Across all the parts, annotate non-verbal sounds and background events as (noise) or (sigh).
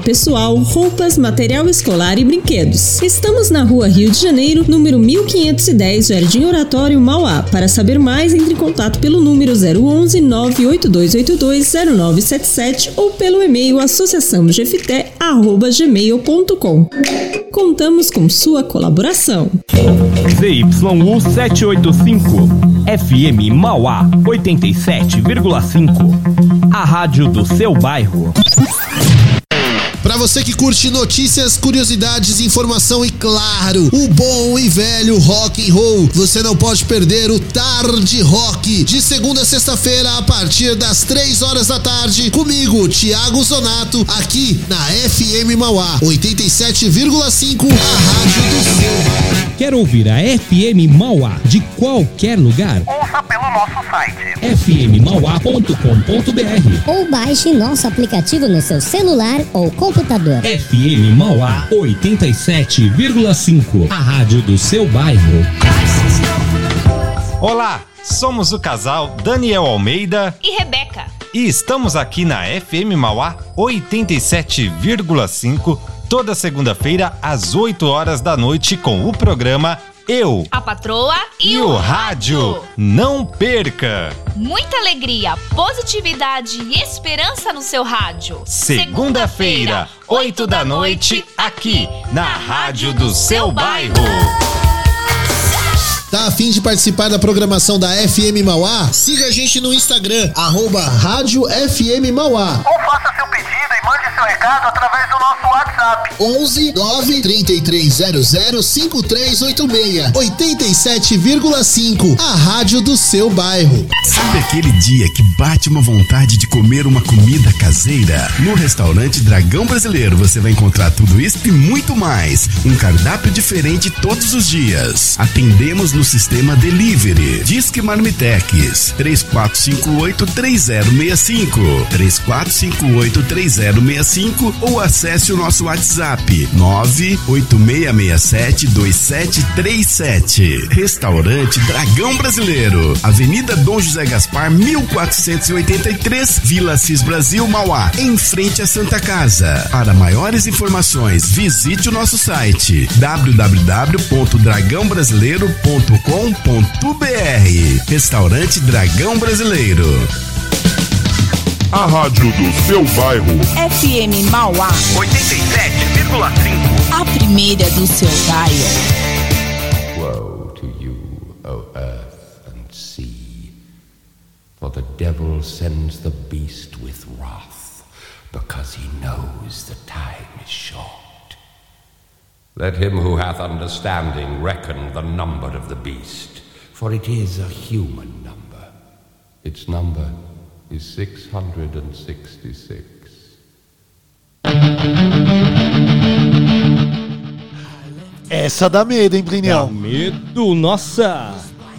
pessoal, roupas, material escolar e brinquedos. Estamos na rua Rio de Janeiro, número 1510, Jardim Oratório, Mauá. Para saber mais, entre em contato pelo número 011 98282 0977 ou pelo e-mail associaçãogefité.gmail.com. Contamos com sua colaboração. ZYU 785, FM Mauá 87,5. A rádio do seu bairro. Para você que curte notícias, curiosidades, informação e claro, o bom e velho rock and roll, você não pode perder o Tarde Rock de segunda a sexta-feira a partir das 3 horas da tarde comigo, Thiago Zonato, aqui na FM Mauá 87,5, a rádio do seu. Quer ouvir a FM Mauá de qualquer lugar? Ouça pelo nosso site fmmauá.com.br ou baixe nosso aplicativo no seu celular ou computador. FM Mauá 87,5. A rádio do seu bairro. Olá, somos o casal Daniel Almeida e Rebeca. e estamos aqui na FM Mauá 87,5 toda segunda-feira às 8 horas da noite com o programa Eu A patroa e, e o rádio. Não perca! Muita alegria, positividade e esperança no seu rádio. Segunda-feira, 8 da noite, aqui na Rádio do seu bairro. Tá afim de participar da programação da FM Mauá? Siga a gente no Instagram, arroba Rádio FM Mauá. Ou faça seu pedido seu recado através do nosso WhatsApp. 11 9 3300 5386 87,5 A rádio do seu bairro. Sabe aquele dia que bate uma vontade de comer uma comida caseira? No restaurante Dragão Brasileiro você vai encontrar tudo isso e muito mais. Um cardápio diferente todos os dias. Atendemos no sistema Delivery. Disque Marmitex 3458-3065 3458-3065 ou acesse o nosso WhatsApp 986672737. Restaurante Dragão Brasileiro, Avenida Dom José Gaspar, 1483, Vila Cis Brasil, Mauá, em frente à Santa Casa. Para maiores informações, visite o nosso site www.dragãobrasileiro.com.br. Restaurante Dragão Brasileiro. A rádio do seu bairro. FM Mauá 87,5. a primeira do seu bairro. Woe to you, O earth and sea, for the devil sends the beast with wrath, because he knows the time is short. Let him who hath understanding reckon the number of the beast, for it is a human number. Its number is 666. Essa dá medo, hein, Dá Plinião? medo, nossa!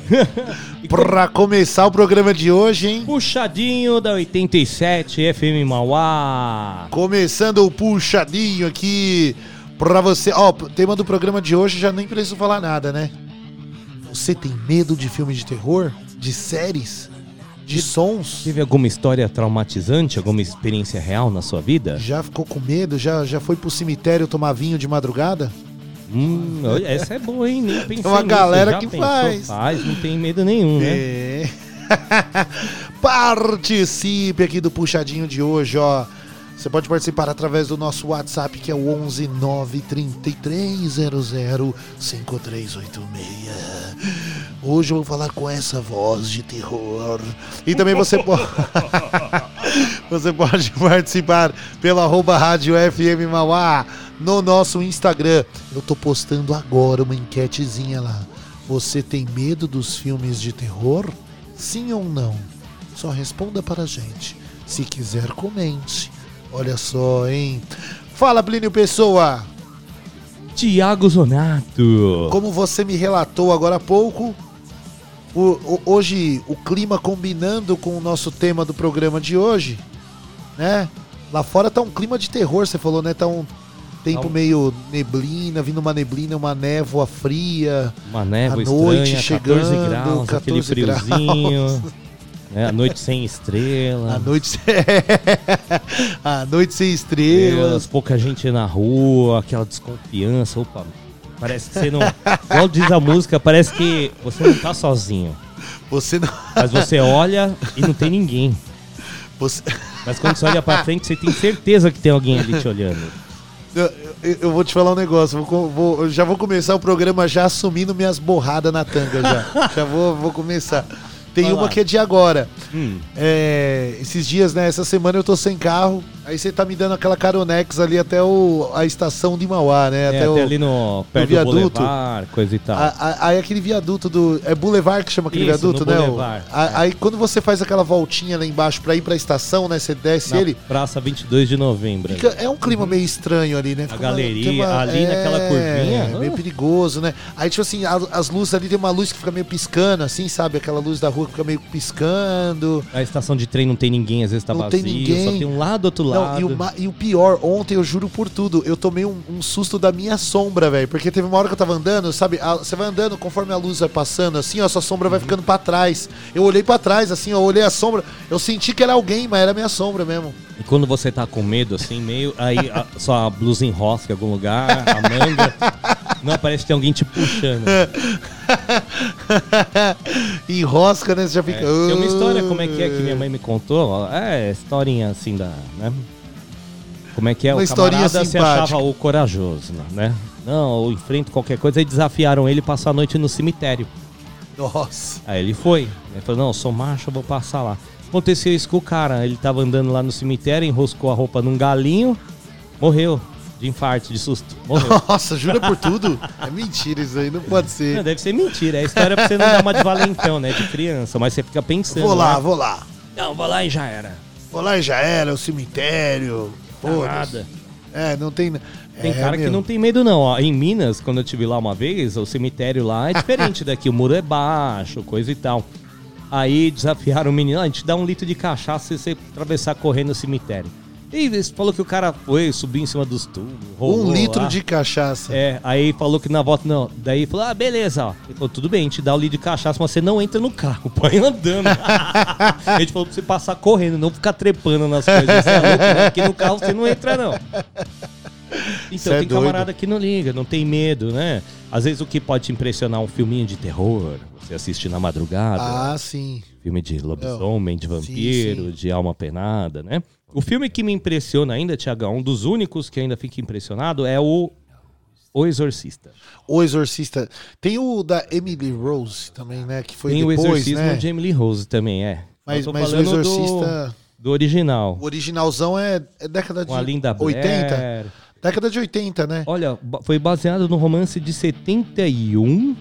(laughs) Pra começar o programa de hoje, hein? Puxadinho da 87 FM Mauá. Começando o puxadinho aqui pra você. Ó, o tema do programa de hoje já nem preciso falar nada, né? Você tem medo de filme de terror? De séries? De sons? Teve alguma história traumatizante, alguma experiência real na sua vida? Já ficou com medo? Já, já foi pro cemitério tomar vinho de madrugada? Hum, essa é boa, hein? Nem pensei (laughs) Tem uma galera que pensou? faz. Faz, não tem medo nenhum, né? É. (laughs) Participe aqui do puxadinho de hoje, ó. Você pode participar através do nosso WhatsApp, que é o 11 93300 5386. Hoje eu vou falar com essa voz de terror. E também você pode. (laughs) você pode participar pelo arroba Rádio FM Mauá no nosso Instagram. Eu tô postando agora uma enquetezinha lá. Você tem medo dos filmes de terror? Sim ou não? Só responda para a gente. Se quiser, comente. Olha só, hein? Fala, Plínio Pessoa! Tiago Zonato. Como você me relatou agora há pouco, o- o- hoje o clima combinando com o nosso tema do programa de hoje, né? Lá fora tá um clima de terror, você falou, né? Tá um tempo Tá meio neblina, vindo uma neblina, uma névoa fria. Uma névoa A noite estranha, 14 chegando, graus, aquele 14 graus. (laughs) né, a noite sem estrela. A noite, (laughs) a noite sem estrelas. estrelas, pouca gente na rua, aquela desconfiança. Opa, parece que você não. Igual diz a música, parece que você não tá sozinho. Você não. Mas você olha e não tem ninguém. Você... Mas quando você olha pra frente, você tem certeza que tem alguém ali te olhando. Eu, eu- eu vou te falar um negócio. Vou, vou- já vou começar o programa já assumindo minhas borradas na tanga já. (laughs) já vou, vou começar. Tem Vai uma lá. que é de agora. Hum. É, esses dias, né? Essa semana eu tô sem carro. Aí você tá me dando aquela caronex ali até o, a estação de Mauá, né? É, até, o, ali no perto do viaduto. Boulevard, coisa e tal. a- a- Aí aquele viaduto do. É Boulevard que chama aquele Isso, viaduto, né? O- Boulevard, a- Aí quando você faz aquela voltinha lá embaixo pra ir pra estação, né? Você desce Na ele. Praça 22 de Novembro. Fica- é um clima meio estranho ali, né? A Fica uma- galeria, tem uma- ali naquela curvinha. Meio Ah. perigoso, né? Aí, tipo assim, a- as luzes ali tem uma luz que fica meio piscando, assim, sabe? Aquela luz da rua fica meio piscando. A estação de trem não tem ninguém, às vezes tá Não vazio, tem ninguém. só tem um lado, outro Não, lado. e, o, e o pior, ontem eu juro por tudo, eu tomei um, um susto da minha sombra, velho. Porque teve uma hora que eu tava andando, sabe? a- Você vai andando conforme a luz vai passando, assim, ó, sua sombra vai ficando pra trás. Eu olhei pra trás, assim, ó, eu olhei a sombra, eu senti que era alguém, mas era minha sombra mesmo. E quando você tá com medo, assim, meio. Aí a, sua blusa enrosca em algum lugar, a manga. (laughs) não, parece que tem alguém te puxando. (laughs) Enrosca, né? Você já fica. É, tem uma história, como é que é que minha mãe me contou? É, historinha assim da. Né? Como é que é? Uma o camarada se simpática. achava o corajoso, né? Não, eu enfrento qualquer coisa. Aí desafiaram ele passar a noite no cemitério. Nossa. Aí ele foi. Ele falou, não, eu sou macho, eu vou passar lá. Aconteceu isso com o cara. Ele tava andando lá no cemitério, enroscou a roupa num galinho, morreu. De infarto, de susto. Morreu. Nossa, jura por tudo? (laughs) É mentira isso aí, não pode ser. Não, deve ser mentira. É história pra você não dar uma de valentão, né? De criança. Mas você fica pensando. Vou lá, né? vou lá. Não, vou lá e já era. Vou lá e já era, o cemitério. Dá Foda-se. nada. É, não tem. Tem é, cara que não tem medo, não. Ó, em Minas, quando eu estive lá uma vez, o cemitério lá é diferente daqui. O muro é baixo, coisa e tal. Aí desafiaram o menino, "Ah, a gente dá um litro de cachaça se você atravessar correndo no cemitério. E falou que o cara foi, subiu em cima dos tubos. rolou Um litro lá. de cachaça. É, aí falou que na volta não. Daí falou, ah, beleza, ó. Ele falou, tudo bem, gente dá o litro de cachaça, mas você não entra no carro, (laughs) põe andando. a gente falou pra você passar correndo, não ficar trepando nas coisas. Você é louco, né? Porque no carro você não entra, não. Então, é tem doido. camarada que não liga, não tem medo, né? Às vezes o que pode te impressionar é um filminho de terror, você assiste na madrugada. Ah, sim. Filme de lobisomem, de vampiro, sim. de alma penada, né? O filme que me impressiona ainda, Tiagão, um dos únicos que ainda fica impressionado é o O Exorcista. O Exorcista. Tem o da Emily Rose também, né? Que foi Tem o depois, Exorcismo né? de Emily Rose também, é. Mas, mas o falando do- Exorcista. Do, original. O originalzão é, é década de Com a Linda 80. Blair. Década de 80, né? Olha, foi baseado no romance de 71.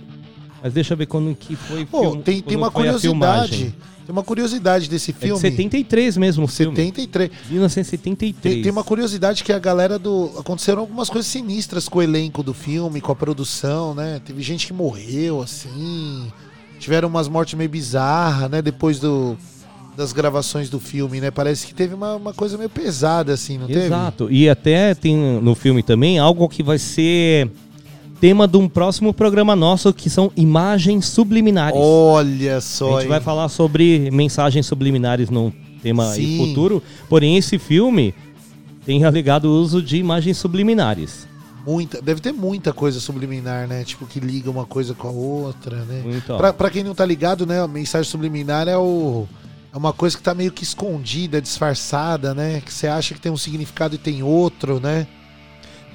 Mas deixa eu ver quando que foi. Pô, film- tem, tem uma curiosidade. Tem uma curiosidade desse É de filme. 73 mesmo o filme. 73. 1973. Tem, tem uma curiosidade que a galera do. Aconteceram algumas coisas sinistras com o elenco do filme, com a produção, né? Teve gente que morreu, assim. Tiveram umas mortes meio bizarras, né? Depois do, das gravações do filme, né? Parece que teve uma, uma coisa meio pesada, assim, não teve? Exato. E até tem no filme também algo que vai ser tema de um próximo programa nosso, que são imagens subliminares. Olha A só. gente vai hein? falar sobre mensagens subliminares num tema Sim. futuro. Porém, esse filme tem alegado o uso de imagens subliminares. Muita, deve ter muita coisa subliminar, né? Tipo, que liga uma coisa com a outra, né? Pra, pra quem não tá ligado, né? A mensagem subliminar é o. É uma coisa que tá meio que escondida, disfarçada, né? Que você acha que tem um significado e tem outro, né?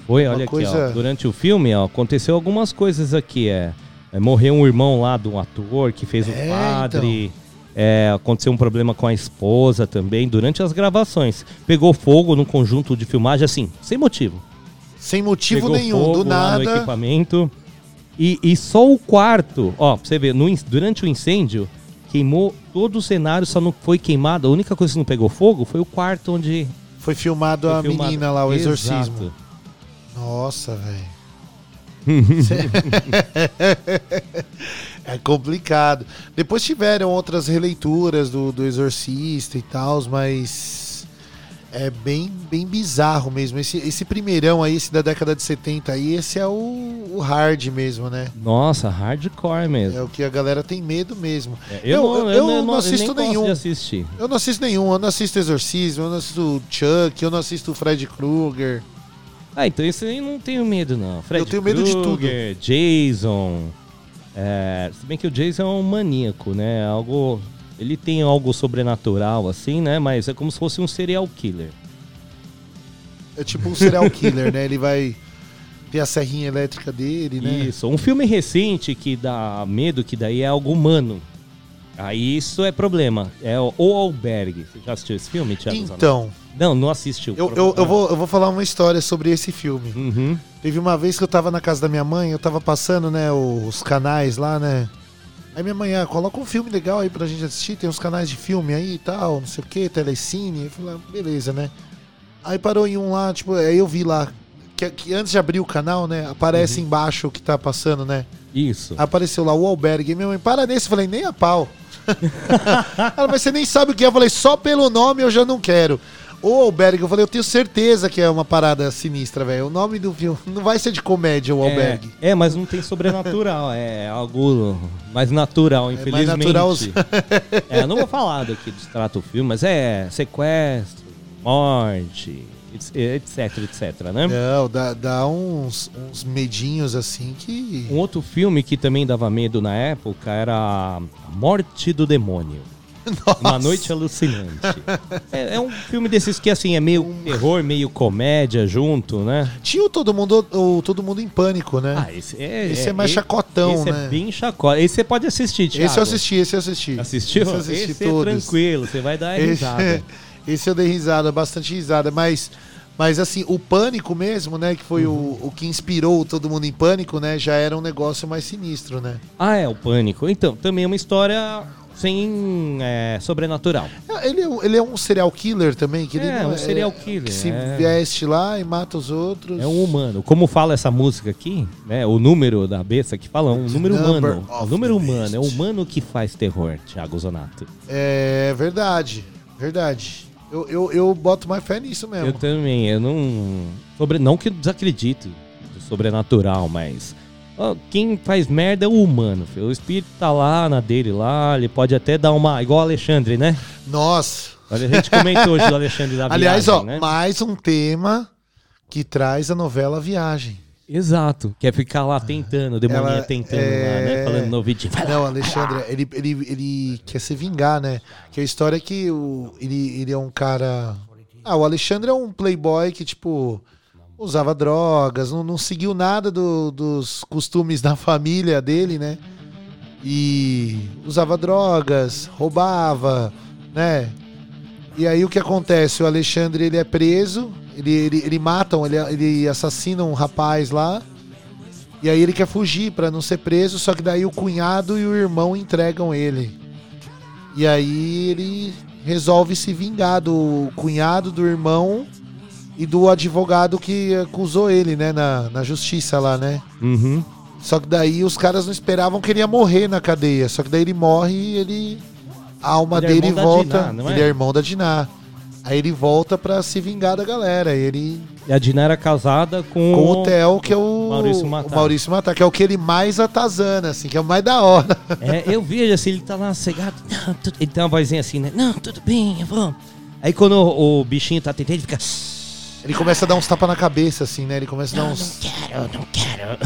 Foi, olha aqui, coisa- ó, durante o filme, ó, aconteceu algumas coisas aqui, é, é, morreu um irmão lá de um ator que fez É, o padre, é, aconteceu um problema com a esposa também, durante as gravações. Pegou fogo no conjunto de filmagem, assim, sem motivo. Sem motivo Pegou nenhum, fogo do lá no nada. equipamento. E, e só o quarto, ó, pra você ver, no durante o incêndio, queimou todo o cenário, só não foi queimado. A única coisa que não pegou fogo foi o quarto onde Foi filmado Foi a filmado- menina lá, o Exato. Nossa, velho. (laughs) é complicado. Depois tiveram outras releituras do, do Exorcista e tal, mas é bem, bem bizarro mesmo. Esse, esse primeirão aí, esse da década de 70 aí, esse é o, o hard mesmo, né? Nossa, hardcore mesmo. É o que a galera tem medo mesmo. eu, não, eu, não, eu assisto nem gosto nenhum. de assistir. Eu não assisto nenhum, eu não assisto Exorcismo, eu não assisto Chuck, eu não assisto Fred Krueger. Ah, então isso aí não tenho medo, não. Fred Eu tenho medo de tudo. Jason. É, se bem que o Jason é um maníaco, né? Algo. Ele tem algo sobrenatural, assim, né? Mas é como se fosse um serial killer. É tipo um serial killer, né? Ele vai ter a serrinha elétrica dele, né? Isso. Um filme recente que dá medo, que daí é algo humano. Aí isso é problema. É o O Albergue. Você já assistiu esse filme, Thiago? Então. Não, não assistiu. Eu, eu, eu, vou, eu vou falar uma história sobre esse filme. Uhum. Teve uma vez que eu tava na casa da minha mãe, eu tava passando, né, os canais lá, né? Aí minha mãe, ah, coloca um filme legal aí pra gente assistir, tem uns canais de filme aí e tal, não sei o que, telecine. Eu falei, ah, beleza, né? Aí parou em um lá, tipo, aí eu vi lá, que, que antes de abrir o canal, né, aparece embaixo o que tá passando, né? Isso. Apareceu lá o Albergue. E minha mãe, para nesse. Eu falei, nem a pau. (laughs) Ela, mas você nem sabe o que é. Eu falei, só pelo nome eu já não quero. O Albergue, eu falei, eu tenho certeza que é uma parada sinistra, velho. O nome do filme (laughs) não vai ser de comédia, o Albergue. É, é, mas não tem sobrenatural, é algo mais natural, É mais infelizmente. natural. (laughs) é, eu não vou falar do que trata o filme, mas é sequestro, morte, etc, etc, né? Não, dá, dá uns, uns medinhos assim que. Um outro filme que também dava medo na época era Morte do Demônio. (laughs) Uma Noite Alucinante. É, é um filme desses que, assim, é meio terror, meio comédia junto, né? Tinha o Todo Mundo, o Todo Mundo em Pânico, né? Ah, esse é, Esse é mais chacotão, esse né? é bem chacota. Esse você pode assistir, Thiago. Esse eu assisti, esse eu assisti. Assistiu? Esse eu assisti Esse é todos. tranquilo, você vai dar Esse, risada. Esse eu dei risada, bastante risada, mas, mas assim, o Pânico mesmo, né, que foi Uhum. o, o que inspirou Todo Mundo em Pânico, né, já era um negócio mais sinistro, né? Ah, é, o Pânico. Então, também é uma história sem é, sobrenatural. Ele, é um- ele é um serial killer também, que ele É, não um serial killer, Que se é. veste lá e mata os outros. É um humano. Como fala essa música aqui, né? O número da besta que fala, um número humano. O número humano, é o humano que faz terror, Thiago Zonato. É verdade, verdade. Eu, eu, eu boto mais fé nisso mesmo. Eu também, eu não. Sobre, não que eu desacredite do sobrenatural, mas. ó, quem faz merda é o humano, filho. O espírito tá lá na dele lá, ele pode até dar uma. Igual o Alexandre, né? Nossa. Olha, a gente comentou hoje do Alexandre da (laughs) Aliás, viagem, ó, né? mais um tema que traz a novela Viagem. Exato. Quer ficar lá tentando, demoninha Ela tentando lá, é- né? Falando no lá, Não, lá. Alexandre, ele, ele, ele quer se vingar, né? Que a história é que o, ele, ele é um cara. Ah, o Alexandre é um playboy que, tipo, usava drogas, não, não seguiu nada do- dos costumes da família dele, né? E usava drogas, roubava, né? E aí o que acontece? O Alexandre ele é preso, ele, ele, ele mata, ele, ele assassina um rapaz lá. E aí ele quer fugir pra não ser preso, só que daí o cunhado e o irmão entregam ele. E aí ele resolve se vingar do cunhado, do irmão e do advogado que acusou ele, né, na, na justiça lá, né? Uhum. Só que daí os caras não esperavam que ele ia morrer na cadeia. Só que daí ele morre e ele. A alma Ele é dele da volta. Diná, não é? Ele é irmão da Diná. Aí ele volta pra se vingar da galera. Ele. E a Dina era casada com, Com o Theo, que é o Maurício o Matar. Maurício Matar, que é o que ele mais atazana, assim, que é o mais da hora. É, eu vejo assim, ele tá lá cegado. Não, tudo... Ele tem uma vozinha assim, né? Não, tudo bem, eu vou. Aí quando o, o bichinho tá tentando, ele fica. Ele começa a dar uns tapas na cabeça, assim, né? Ele começa a dar uns. Não quero, não quero.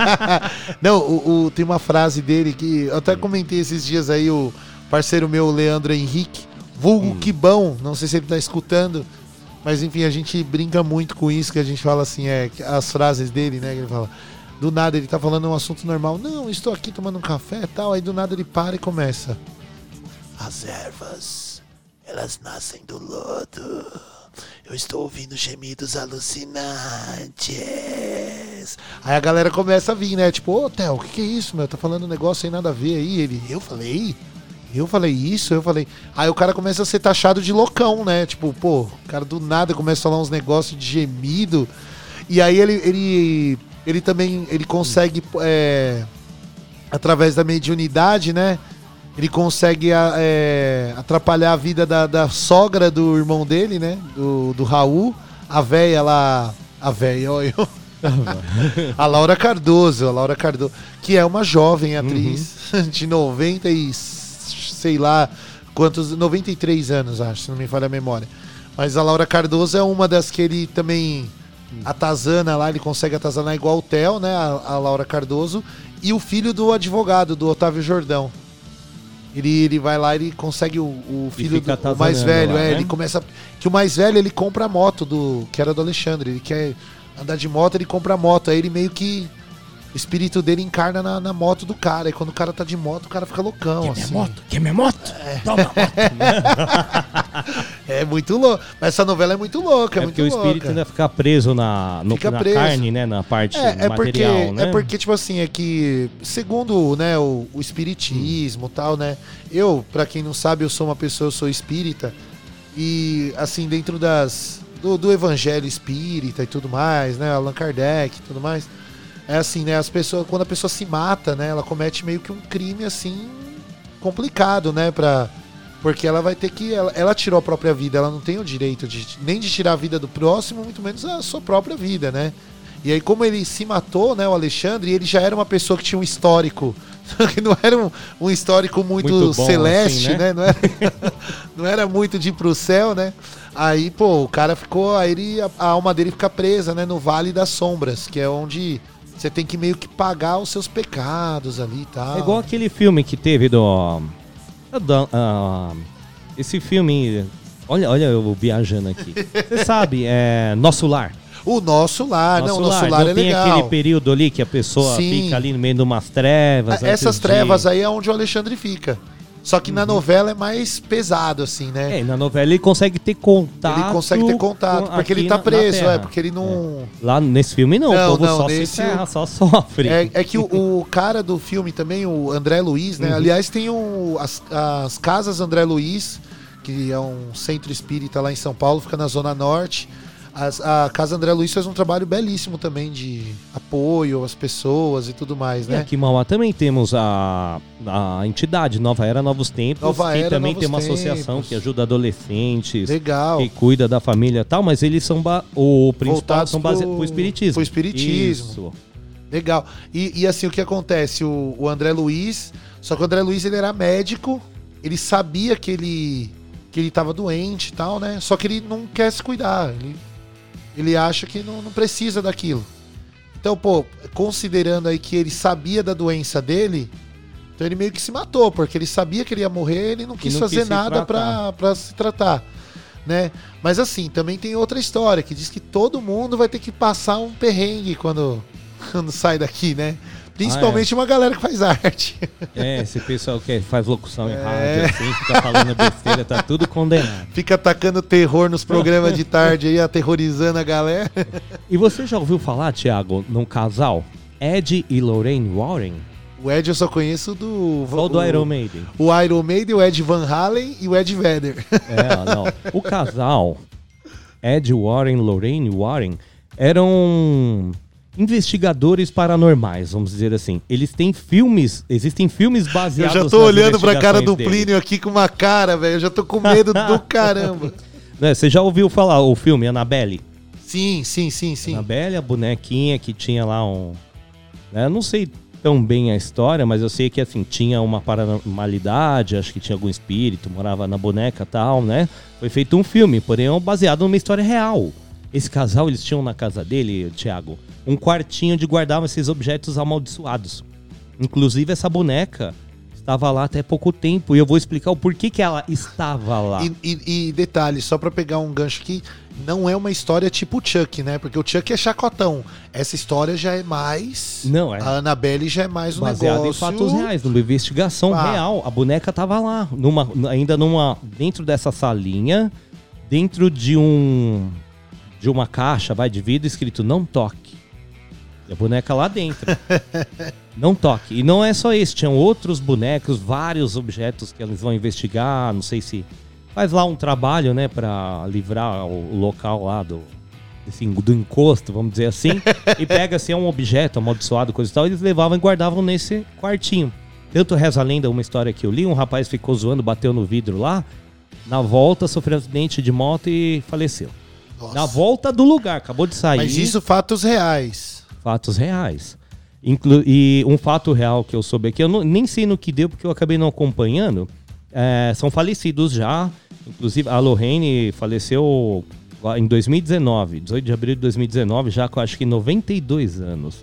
(laughs) Não, o, o- tem uma frase dele que eu até comentei esses dias aí, o parceiro meu, Leandro Henrique, vulgo Hum. que bom, não sei se ele tá escutando, mas enfim, a gente brinca muito com isso, que a gente fala assim, é, as frases dele, né, que ele fala, do nada ele tá falando um assunto normal, não, estou aqui tomando um café e tal, aí do nada ele para e começa. As ervas, elas nascem do lodo. Eu estou ouvindo gemidos alucinantes. Aí a galera começa a vir, né? Tipo, ô Theo, o que, que é isso, meu? Tá falando um negócio sem nada a ver aí. Ele, eu falei? Eu falei isso, eu falei. Aí o cara começa a ser taxado de loucão, né? Tipo, pô, o cara do nada começa a falar uns negócios de gemido. E aí ele, ele, ele também ele consegue, é, através da mediunidade, né? Ele consegue é, atrapalhar a vida da, da sogra do irmão dele, né? Do, do Raul. A véia lá. A véia, olha eu. (laughs) a Laura Cardoso, a Laura Cardoso, que é uma jovem atriz (laughs) de 90 e sei lá quantos, 93 anos, acho, se não me falha a memória. Mas a Laura Cardoso é uma das que ele também atazana lá, ele consegue atazanar igual o Theo, né? A, a Laura Cardoso. E o filho do advogado, do Otávio Jordão. Ele, ele vai lá, ele consegue o, o filho do o mais velho, lá, é, né? ele começa que o mais velho ele compra a moto do que era do Alexandre, ele quer andar de moto, ele compra a moto, aí ele meio que o espírito dele encarna na, na moto do cara, e quando o cara tá de moto, o cara fica loucão, assim. Quer minha moto? Toma (laughs) É muito louco. Mas essa novela é muito louca, é, É muito porque o espírito louca. ainda fica preso na, no, Fica na preso. carne, né? Na parte É, é porque, material, né? é porque, tipo assim, é que, segundo né, o, o espiritismo e tal, né? Eu, pra quem não sabe, eu sou uma pessoa, eu sou espírita. E, assim, dentro das. Do, do evangelho espírita e tudo mais, né? Allan Kardec e tudo mais. É assim, né? As pessoas, quando a pessoa se mata, né? Ela comete meio que um crime, assim, complicado, né? Pra, porque ela vai ter que. Ela, ela tirou a própria vida, ela não tem o direito de, nem de tirar a vida do próximo, muito menos a sua própria vida, né? E aí, como ele se matou, né, o Alexandre, ele já era uma pessoa que tinha um histórico. (laughs) que não era um, um histórico muito, Muito bom, celeste, assim, né? né? Não era, (laughs) não era muito de ir pro céu, né? Aí, pô, o cara ficou. Aí ele, a, a alma dele fica presa, né? No Vale das Sombras, que é onde você tem que meio que pagar os seus pecados ali e tal. É igual aquele filme que teve do. do- ah, esse filme. Olha, olha eu viajando aqui. Você (laughs) sabe, é. Nosso Lar. O nosso lar, Nosso não, o nosso Lar. lar é tem legal. aquele período ali que a pessoa Sim. fica ali no meio de umas trevas. Ah, Essas antes de- trevas aí é onde o Alexandre fica. Só que Uhum. na novela é mais pesado, assim, né? É, na novela ele consegue ter contato. Ele consegue ter contato, com- porque ele tá na- preso, é, porque ele não. Lá nesse filme não, Não, o povo não, só nesse se ferra, o- só sofre. É, é que o, o cara do filme também, o André Luiz, né? Uhum. Aliás, tem um, as, as casas André Luiz, que é um centro espírita lá em São Paulo, fica na Zona Norte. As- a Casa André Luiz faz um trabalho belíssimo também de apoio às pessoas e tudo mais, E né? aqui em Mauá também temos a, a entidade Nova Era Novos Tempos, Nova que Era, também Novos tem uma Tempos. associação que ajuda adolescentes, Legal. que cuida da família e tal, mas eles são o principal Voltados são baseados pro- pro espiritismo. pro espiritismo. Isso. Legal. E, e assim, o que acontece? O, o André Luiz, só que o André Luiz ele era médico, ele sabia que ele que ele tava doente e tal, né? Só que ele não quer se cuidar. Ele, ele acha que não, não precisa daquilo. Então, pô, considerando aí que ele sabia da doença dele, então ele meio que se matou, porque ele sabia que ele ia morrer, ele não quis não fazer quis nada pra se tratar. Né? Mas assim, também tem outra história que diz que todo mundo vai ter que passar um perrengue quando, (laughs) quando sai daqui, né? Principalmente uma galera que faz arte. É, esse pessoal que faz locução em É. rádio, assim, fica falando besteira, tá tudo condenado. Fica atacando terror nos programas de tarde aí, aterrorizando a galera. E você já ouviu falar, Thiago, num casal? Ed e Lorraine Warren? O Ed eu só conheço do. Ou do o- Iron Maiden? O Iron Maiden, o Ed Van Halen e o Ed Vedder. É, não. O casal, Ed Warren, Lorraine Warren, eram investigadores paranormais, vamos dizer assim. Eles têm filmes, existem filmes Eu baseados já tô olhando pra cara do. Plínio aqui com uma cara, velho. Eu já tô com medo do (laughs) caramba. Né, Você já ouviu falar o filme Annabelle? Sim, sim, sim, sim. Annabelle, a bonequinha que tinha lá um... né, Eu não sei tão bem a história, mas eu sei que assim, tinha uma paranormalidade, acho que tinha algum espírito, morava na boneca e tal, né? Foi feito um filme, porém é baseado numa história real. Esse casal, eles tinham na casa dele, Thiago, um quartinho de guardar esses objetos amaldiçoados. Inclusive essa boneca estava lá até pouco tempo e eu vou explicar o porquê que ela estava lá. E, e- e detalhe, só pra pegar um gancho aqui, não é uma história tipo Chuck, né? Porque o Chuck é chacotão. Essa história já é mais. Não, é. A Annabelle já é mais um baseado negócio. em fatos reais, numa investigação Ah. real. A boneca tava lá, numa, ainda numa dentro dessa salinha, dentro de um de uma caixa, vai de vidro escrito não toque. E a boneca lá dentro. (laughs) não toque. E não é só esse, tinham outros bonecos, vários objetos que eles vão investigar. Não sei se faz lá um trabalho, né, para livrar o, local lá do, assim, do encosto, vamos dizer assim, (laughs) e pega assim um objeto amaldiçoado, coisa e tal, eles levavam e guardavam nesse quartinho. Tanto reza a lenda, uma história que eu li, um rapaz ficou zoando, bateu no vidro lá, na volta sofreu um acidente de moto e faleceu. Nossa. Na volta do lugar, acabou de sair. Mas isso fatos reais. Fatos reais. Inclu e um fato real que eu soube aqui, eu não- nem sei no que deu, porque eu acabei não acompanhando. é, são falecidos já. Inclusive, a Lorraine faleceu em 2019, 18 de abril de 2019, já com acho que 92 anos.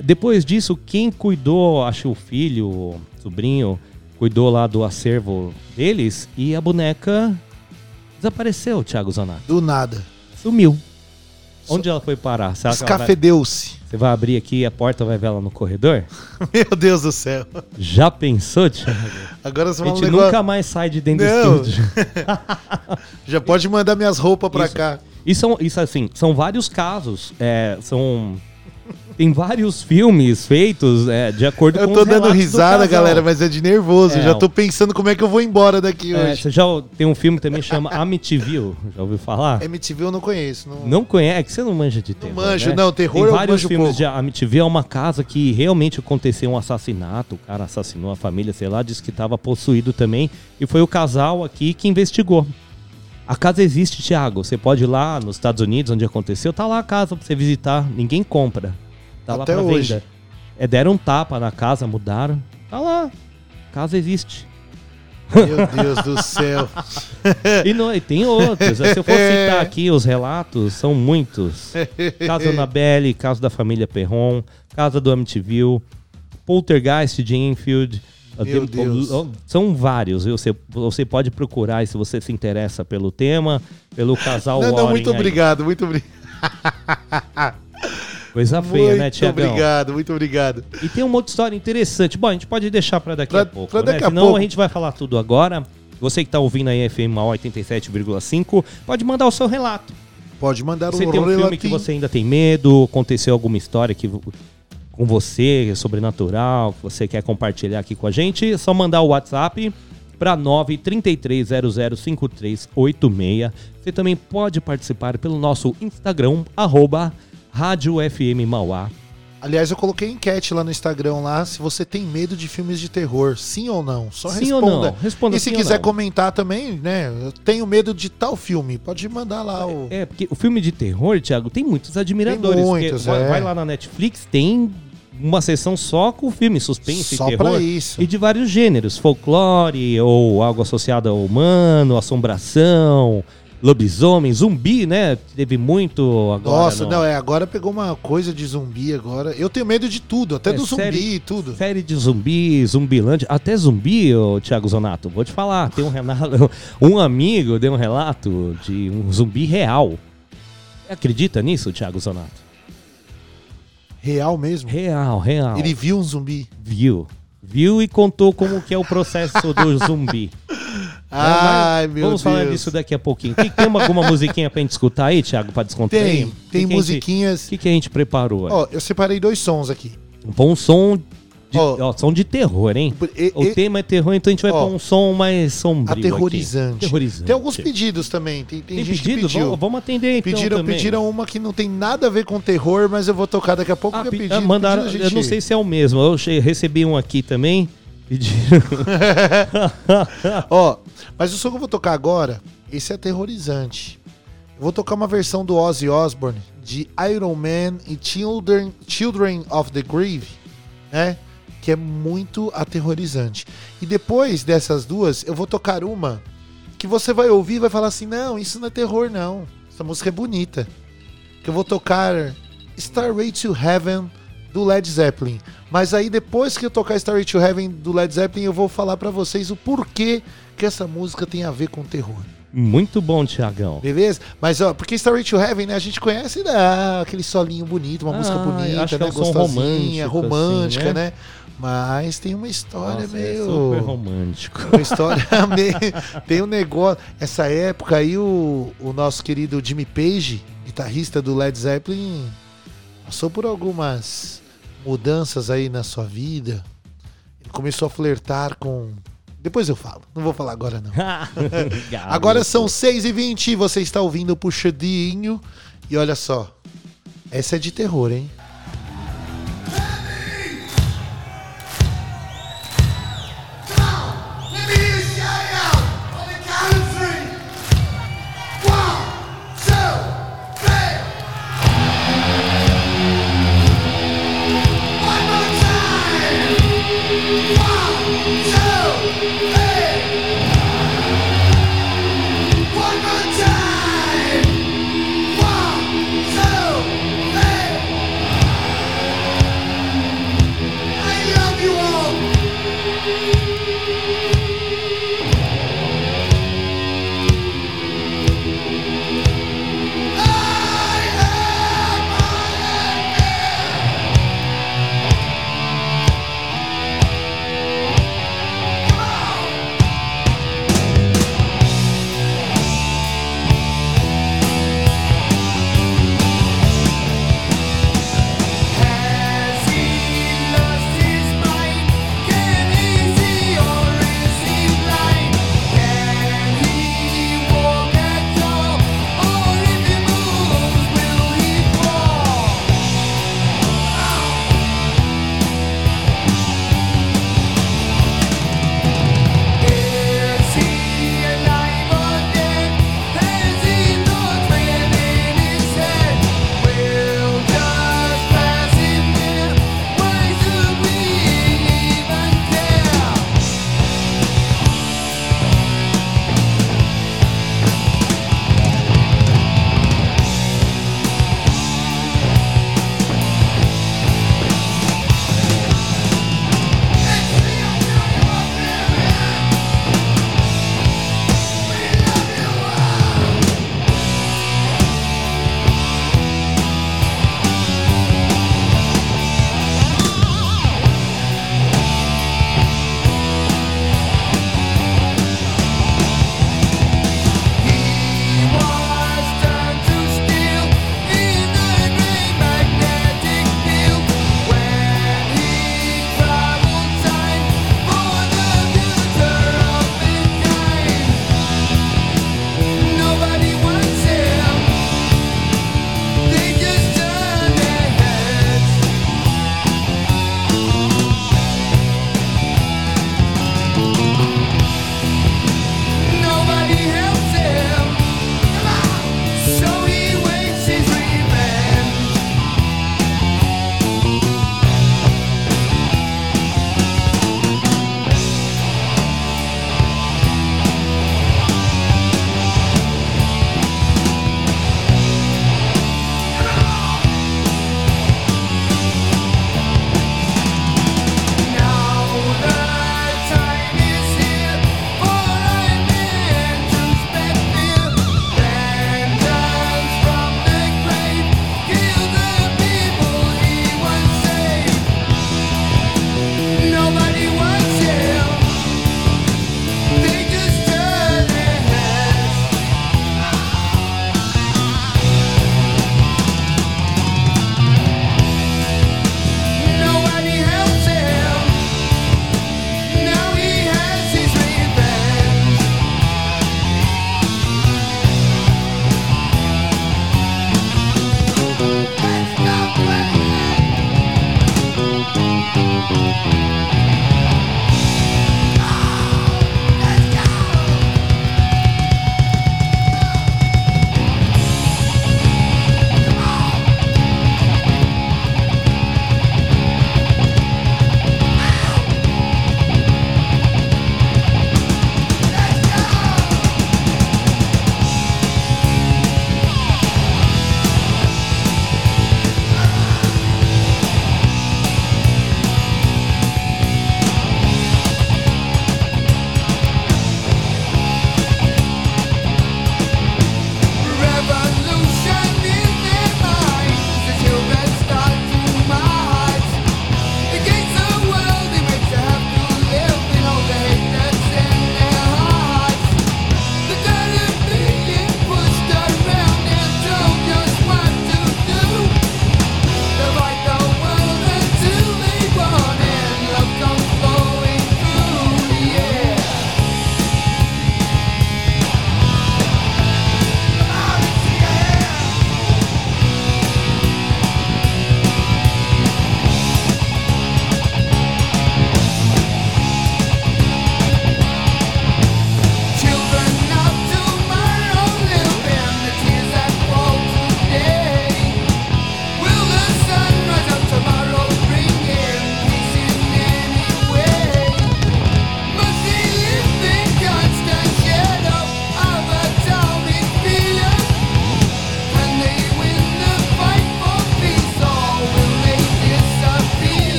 Depois disso, quem cuidou, acho o filho, o sobrinho, cuidou lá do acervo deles e a boneca desapareceu, Thiago Zanato. Do nada. Sumiu. Onde ela foi parar? Escafedeu-se. Você vai abrir aqui e a porta vai ver ela no corredor? (laughs) Meu Deus do céu. Já pensou, Thiago? Agora você A um gente negócio... nunca mais sai de dentro Não. do estúdio. (laughs) Já pode mandar minhas roupas pra Isso. cá. São, isso assim, são vários casos. é, são. Tem vários filmes feitos é, de acordo Eu com tô os dando risada, galera, mas é de nervoso. É, Já tô pensando como é que eu vou embora daqui É, hoje. você já tem um filme que também chama Amityville, já ouviu falar? MTV eu não conheço. Não... Não conhece, é que você não manja de terror. manjo, né? não, terror Tem eu vários manjo filmes pouco. de Amityville, é uma casa que realmente aconteceu um assassinato, o cara assassinou a família, sei lá, disse que estava possuído também, e foi o casal aqui que investigou. A casa existe, Thiago, você pode ir lá nos Estados Unidos, onde aconteceu, tá lá a casa pra você visitar, ninguém compra. Tá lá Até pra hoje. venda. É, deram um tapa na casa, mudaram, tá lá, casa existe. Meu Deus do céu. (laughs) E, não, e tem outros. Se eu for citar aqui os relatos, são muitos. Caso (laughs) Annabelle, caso da família Perron, casa do Amityville, Poltergeist de Enfield. Meu Deus. São vários. viu? Você, você pode procurar se você se interessa pelo tema, pelo casal Não, não, muito aí. obrigado, muito obrigado. (laughs) Coisa feia, né, Muito Tiagão? obrigado, muito obrigado. E tem uma outra história interessante. Bom, a gente pode deixar para daqui a pouco. pra né? daqui a Senão pouco. a gente vai falar tudo agora. Você que tá ouvindo aí FM Mauá 87,5, pode mandar o seu relato. Pode mandar Você o tem um filme que você ainda tem medo, aconteceu alguma história que com você, sobrenatural, que você quer compartilhar aqui com a gente, é só mandar o WhatsApp para 933005386. Você também pode participar pelo nosso Instagram, arroba Rádio FM Mauá. Aliás, eu coloquei enquete lá no Instagram lá se você tem medo de filmes de terror, sim ou não. Só Sim ou responda. não? Responda e se ou quiser comentar também, né? Eu tenho medo de tal filme. Pode mandar lá o. É, porque o filme de terror, Thiago, tem muitos admiradores. Tem muitos, vai, é. vai lá na Netflix, tem uma sessão só com filme, suspense Só e terror. pra isso. E de vários gêneros, folclore ou algo associado ao humano, assombração, lobisomem, zumbi, né? Teve muito agora. Nossa, no- não, é, agora pegou uma coisa de zumbi agora. Eu tenho medo de tudo, até É, do zumbi e tudo. Série de zumbi, zumbilândia, até zumbi, ô, Thiago Zonato. Vou te falar, tem um relato, (laughs) um amigo deu um relato de um zumbi real. Acredita nisso, Thiago Zonato? Real mesmo? Real, real. Ele viu um zumbi. Viu. Viu e contou como que é o processo do (laughs) zumbi. Ai, Mas meu Vamos falar Deus. disso daqui a pouquinho. Tem, tem alguma (laughs) musiquinha pra gente escutar aí, Thiago, pra descontrair? Tem, tem que gente- musiquinhas. O que, que a gente preparou? aí? Ó, eu separei dois sons aqui. Um bom som de, Ó. ó, som de terror, hein? E- o e- tema é terror, então a gente vai Ó. pôr um som mais sombrio Aterrorizante. Aterrorizante. Tem alguns pedidos também. Tem, tem, Tem gente pedido? que pediu. Vamos, vamos atender então pediram, também. pediram uma que não tem nada a ver com terror, mas eu vou tocar daqui a pouco. Ah, pe- pedido, ah, mandaram, pedido a eu não gente- sei se é o mesmo. Eu recebi um aqui também. Pediram. (laughs) (laughs) Ó, mas o som que eu vou tocar agora, esse é aterrorizante. Eu vou tocar uma versão do Ozzy Osbourne de Iron Man e Children, Children of the Grave, né? Que é muito aterrorizante. E depois dessas duas, eu vou tocar uma que você vai ouvir e vai falar assim: não, isso não é terror, não. Essa música é bonita. Que eu vou tocar Starway to Heaven do Led Zeppelin. Mas aí depois que eu tocar Starway to Heaven do Led Zeppelin, eu vou falar pra vocês o porquê que essa música tem a ver com terror. Muito bom, Tiagão. Beleza? Mas ó, porque Starway to Heaven, né, a gente conhece né, aquele solinho bonito, uma Ah, música bonita, acho que né, é um som gostosinha, romântico, romântica, assim, né? né? Mas tem uma história Nossa, é meio super romântico. uma história (laughs) meio... tem um negócio, essa época aí o, o nosso querido Jimmy Page, guitarrista do Led Zeppelin, passou por algumas mudanças aí na sua vida. Ele começou a flertar com. Depois eu falo, não vou falar agora não. (laughs) agora são 6h20 e você está ouvindo o Puxadinho. E olha só, essa é de terror, hein?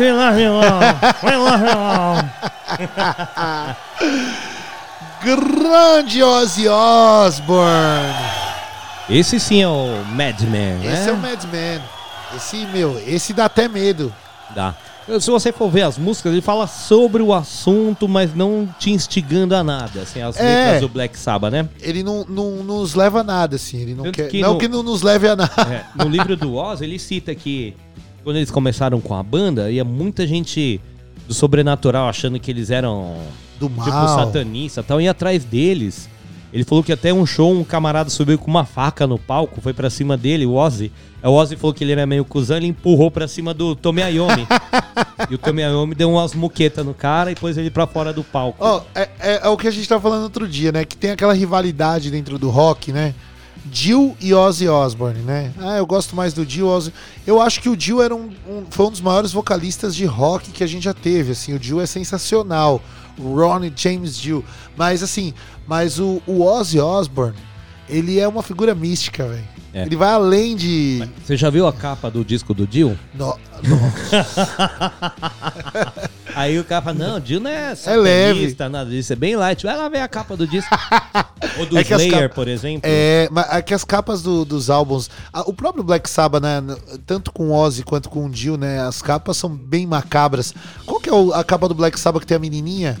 Love you all. We love you all. Grande Ozzy Osbourne. Esse sim é o Madman, né? Esse é o Madman. Esse, meu, esse dá até medo. Dá. Se você for ver as músicas, ele fala sobre o assunto, mas não te instigando a nada, assim, as É. letras do Black Sabbath, né? Ele não, não nos leva a nada, assim. Ele não Tanto quer. que não no- que não nos leve a nada. É, no livro do Oz, ele cita que quando eles começaram com a banda, ia muita gente do sobrenatural achando que eles eram Do tipo mal. satanista e tal, ia atrás deles. Ele falou que até um show, um camarada subiu com uma faca no palco, foi pra cima dele, o Ozzy. Aí O Ozzy falou que ele era meio cuzão, ele empurrou pra cima do Tommy Iommi. (laughs) e o Tommy Iommi deu umas muquetas no cara e pôs ele pra fora do palco. Ó, é, é- é o que a gente tava falando outro dia, né? Que tem aquela rivalidade dentro do rock, né? Jill e Ozzy Osbourne, né? Ah, eu gosto mais do Jill. Ozzy. Eu acho que o Jill era um, um- foi um dos maiores vocalistas de rock que a gente já teve. Assim, o Jill é sensacional. O Ronnie James Jill. Mas assim, mas o, o Ozzy Osbourne, ele é uma figura mística, velho. É. Ele vai além de. Você já viu a capa do disco do Dio? No- (laughs) Aí o cara fala, não, Dio não é leve. satanista, nada disso, é bem light. Vai lá ver a capa do disco. (laughs) Ou do É Slayer, por exemplo. É, mas é que as capas do- dos álbuns. o próprio Black Sabbath, né? Tanto com Ozzy quanto com o Jill, né? As capas são bem macabras. Qual que é a capa do Black Sabbath que tem a menininha?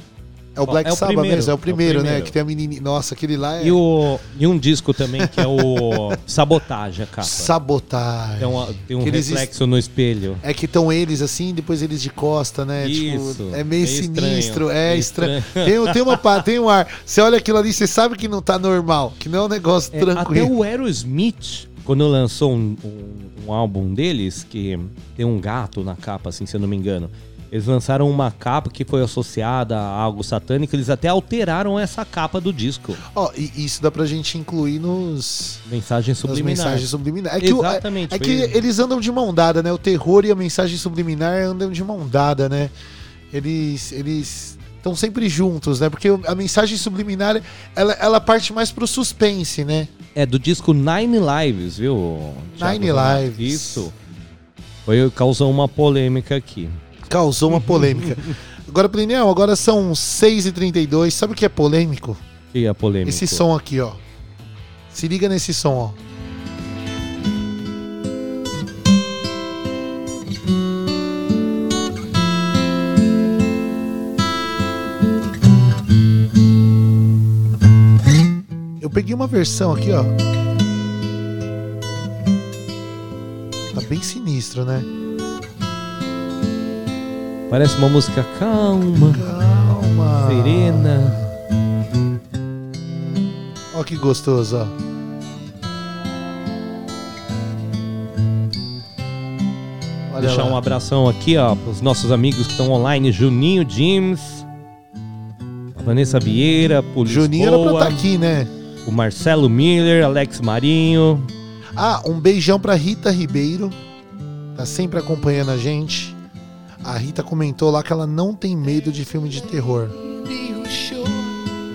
É o Black é o Sabbath primeiro, mesmo, é o é o primeiro, né? primeiro. Que tem a menininha. Nossa, aquele lá é. E, o, e um disco também que é o (laughs) Sabotage, a capa. Sabotagem. Tem, uma- tem um reflexo no espelho. É que estão eles assim, depois eles de costa, né? Isso, Tipo, é meio meio sinistro, estranho, é estranho. estranho. Tem, tem uma (laughs) tem um ar. Você olha aquilo ali, você sabe que não tá normal, que não é um negócio É, até tranquilo. o Aerosmith, quando lançou um, um- um álbum deles, que tem um gato na capa, assim, se eu não me engano. Eles lançaram uma capa que foi associada a algo satânico. Eles até alteraram essa capa do disco. Ó, e isso dá pra gente incluir nos. Mensagem Nas subliminar. mensagens subliminares. É que, é- Exatamente. é, que foi- eles andam de mão dada, né? O terror e a mensagem subliminar andam de mão dada, né? Eles eles estão sempre juntos, né? Porque a mensagem subliminar ela, ela parte mais pro suspense, né? É do disco Nine Lives, viu? Thiago Nine Renato? Lives. Isso. Foi, causou uma polêmica aqui. Causou uma polêmica. (laughs) agora, Pliniel, agora são 6h32. Sabe o que é polêmico? E a polêmica? Esse som aqui, ó. Se liga nesse som, ó. Eu peguei uma versão aqui, ó. Tá bem sinistro, né? Parece uma música calma, Calma. serena. Ó que gostoso, ó. Olha Deixar um abração aqui, ó, pros nossos amigos que estão online, Juninho James, Vanessa Vieira, por Juninho era pra estar aqui, né? o Marcelo Miller, Alex Marinho. Ah, um beijão pra Rita Ribeiro. Tá sempre acompanhando a gente. A Rita comentou lá que ela não tem medo de filme de terror.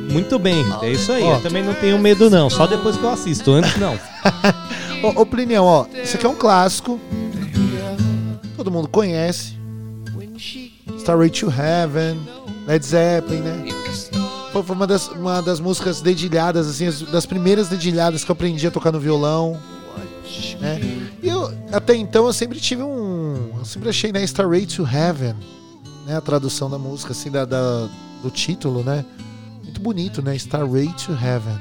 Muito bem, é isso aí. Ó. Eu também não tenho medo, não. Só depois que eu assisto. Antes, não. (laughs) Ô, ô Plinião, ó, isso aqui é um clássico. Todo mundo conhece. Starway to Heaven, Led Zeppelin, né? Foi, uma, das, uma das músicas dedilhadas, assim, as- das primeiras dedilhadas que eu aprendi a tocar no violão. Né? E eu, até então, eu sempre tive um. Eu sempre achei, né, Starway to Heaven, né? A tradução da música, assim, da, da- do título, né? Muito bonito, né? Starway to Heaven.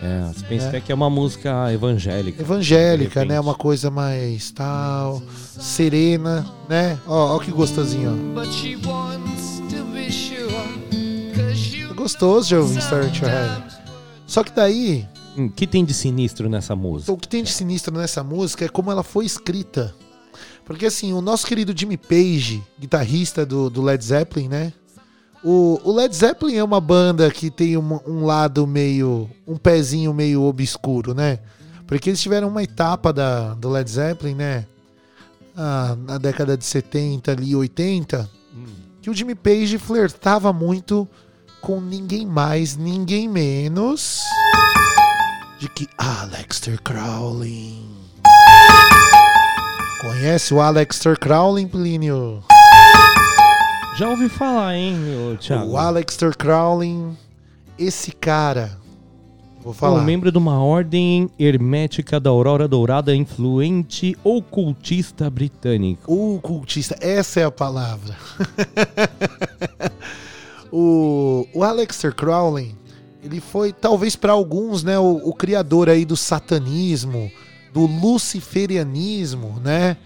É, você pensa É. até que é uma música evangélica. Evangélica, né? Uma coisa mais tal, serena, né? Ó, ó que gostosinho, ó. É gostoso de ouvir Starway to Heaven. Só que daí, O que tem de sinistro nessa música? o que tem de sinistro nessa música é como ela foi escrita. Porque assim, o nosso querido Jimmy Page, guitarrista do, do Led Zeppelin, né? O, o Led Zeppelin é uma banda que tem um, um lado meio. um pezinho meio obscuro, né? Porque eles tiveram uma etapa da, do Led Zeppelin, né? Ah, na década de 70 ali, 80, que o Jimmy Page flertava muito com ninguém mais, ninguém menos de que Aleister Crowley. Conhece o Alexter Crowley, Plínio? Já ouvi falar, hein, Thiago? O Alexter Crowley, esse cara, vou falar. um membro de uma ordem hermética da Aurora Dourada, influente ocultista britânico. O cultista, essa é a palavra. (laughs) o, o Alexter Crowley, ele foi, talvez para alguns, né, o, o criador aí do satanismo, do luciferianismo, né?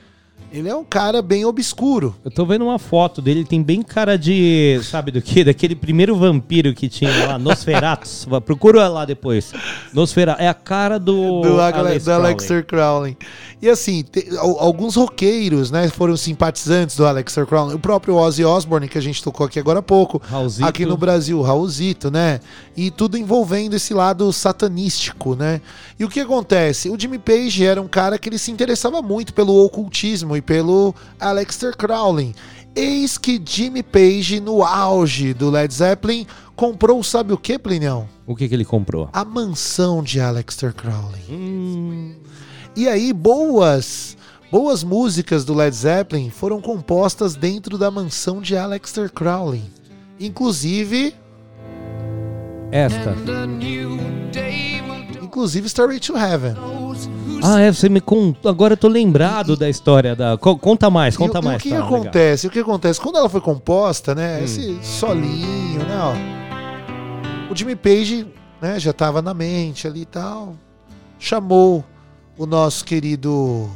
Ele é um cara bem obscuro. Eu tô vendo uma foto dele, ele tem bem cara de. Sabe do que? Daquele primeiro vampiro que tinha lá, Nosferatus. (laughs) Procura lá depois. Nosferatus. É a cara do. do, Ale- Alex do Crowley. Alexter Crowley. E assim, te- al- alguns roqueiros, né, foram simpatizantes do Alexter Crowley. O próprio Ozzy Osbourne, que a gente tocou aqui agora há pouco. Raulzito. Aqui no Brasil, Raulzito, né? E tudo envolvendo esse lado satanístico, né? E o que acontece? O Jimmy Page era um cara que ele se interessava muito pelo ocultismo e pelo Alexter Crowley. Eis que Jimmy Page, no auge do Led Zeppelin, comprou, sabe o que, Plinião? O que, que ele comprou? A mansão de Alexter Crowley. Hum, E aí, boas, boas músicas do Led Zeppelin foram compostas dentro da mansão de Alexter Crowley. Inclusive, esta. inclusive Starway to Heaven. Ah, é, você me contou. Agora eu tô lembrado da história da. Co- Conta mais, E conta e mais. o que, tá, que legal. acontece? O que acontece? Quando ela foi composta, né? Hum. Esse solinho, né? Ó, o Jimmy Page, né? Já tava na mente ali e tal. Chamou o nosso querido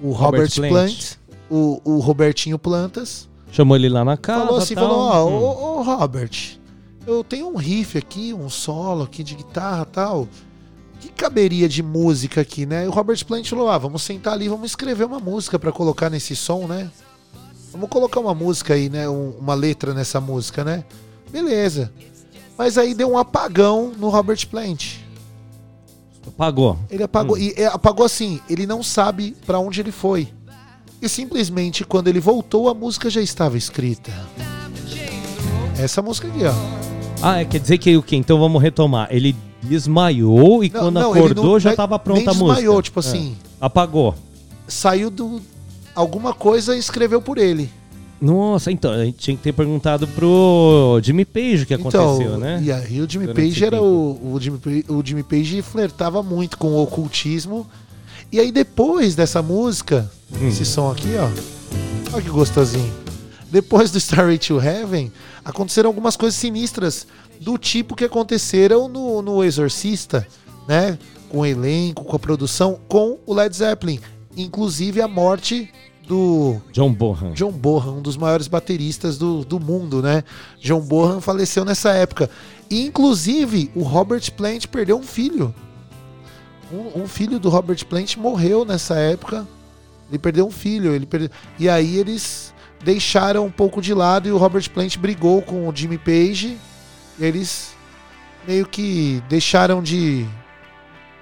o Robert, Robert Plant. Plant, o, o Robertinho Plantas. Chamou ele lá na casa. falou assim, tal. falou, ó, Hum. ô, ô, Robert, eu tenho um riff aqui, um solo aqui de guitarra e tal. Que caberia de música aqui, né? E o Robert Plant falou, ah, vamos sentar ali, vamos escrever uma música pra colocar nesse som, né? Vamos colocar uma música aí, né? Um- uma letra nessa música, né? Beleza. Mas aí deu um apagão no Robert Plant. Pagou. Ele apagou. E é, apagou assim, ele não sabe pra onde ele foi. E simplesmente quando ele voltou, a música já estava escrita. Essa música aqui, ó. Ah, é, quer dizer que o quê? Então vamos retomar. Ele desmaiou e Não, quando não, acordou não- já nem- tava pronta nem a música. desmaiou, tipo É. assim. Apagou. Saiu do. Alguma coisa e escreveu por ele. Nossa, então, a gente tinha que ter perguntado pro Jimmy Page o que aconteceu, então, né? E aí o Jimmy Durante Page era o, o, Jimmy, o Jimmy Page flertava muito com o ocultismo. E aí depois dessa música, Hum. esse som aqui, ó. Olha que gostosinho. Depois do Starry to Heaven, aconteceram algumas coisas sinistras do tipo que aconteceram no, no Exorcista, né? Com o elenco, com a produção, com o Led Zeppelin. Inclusive a morte do John Bonham. John Bonham, um dos maiores bateristas do, do mundo, né? John Bonham faleceu nessa época. E, inclusive, o Robert Plant perdeu um filho. Um, um filho do Robert Plant morreu nessa época. Ele perdeu um filho. Ele perdeu... E aí eles deixaram um pouco de lado e o Robert Plant brigou com o Jimmy Page. Eles meio que deixaram de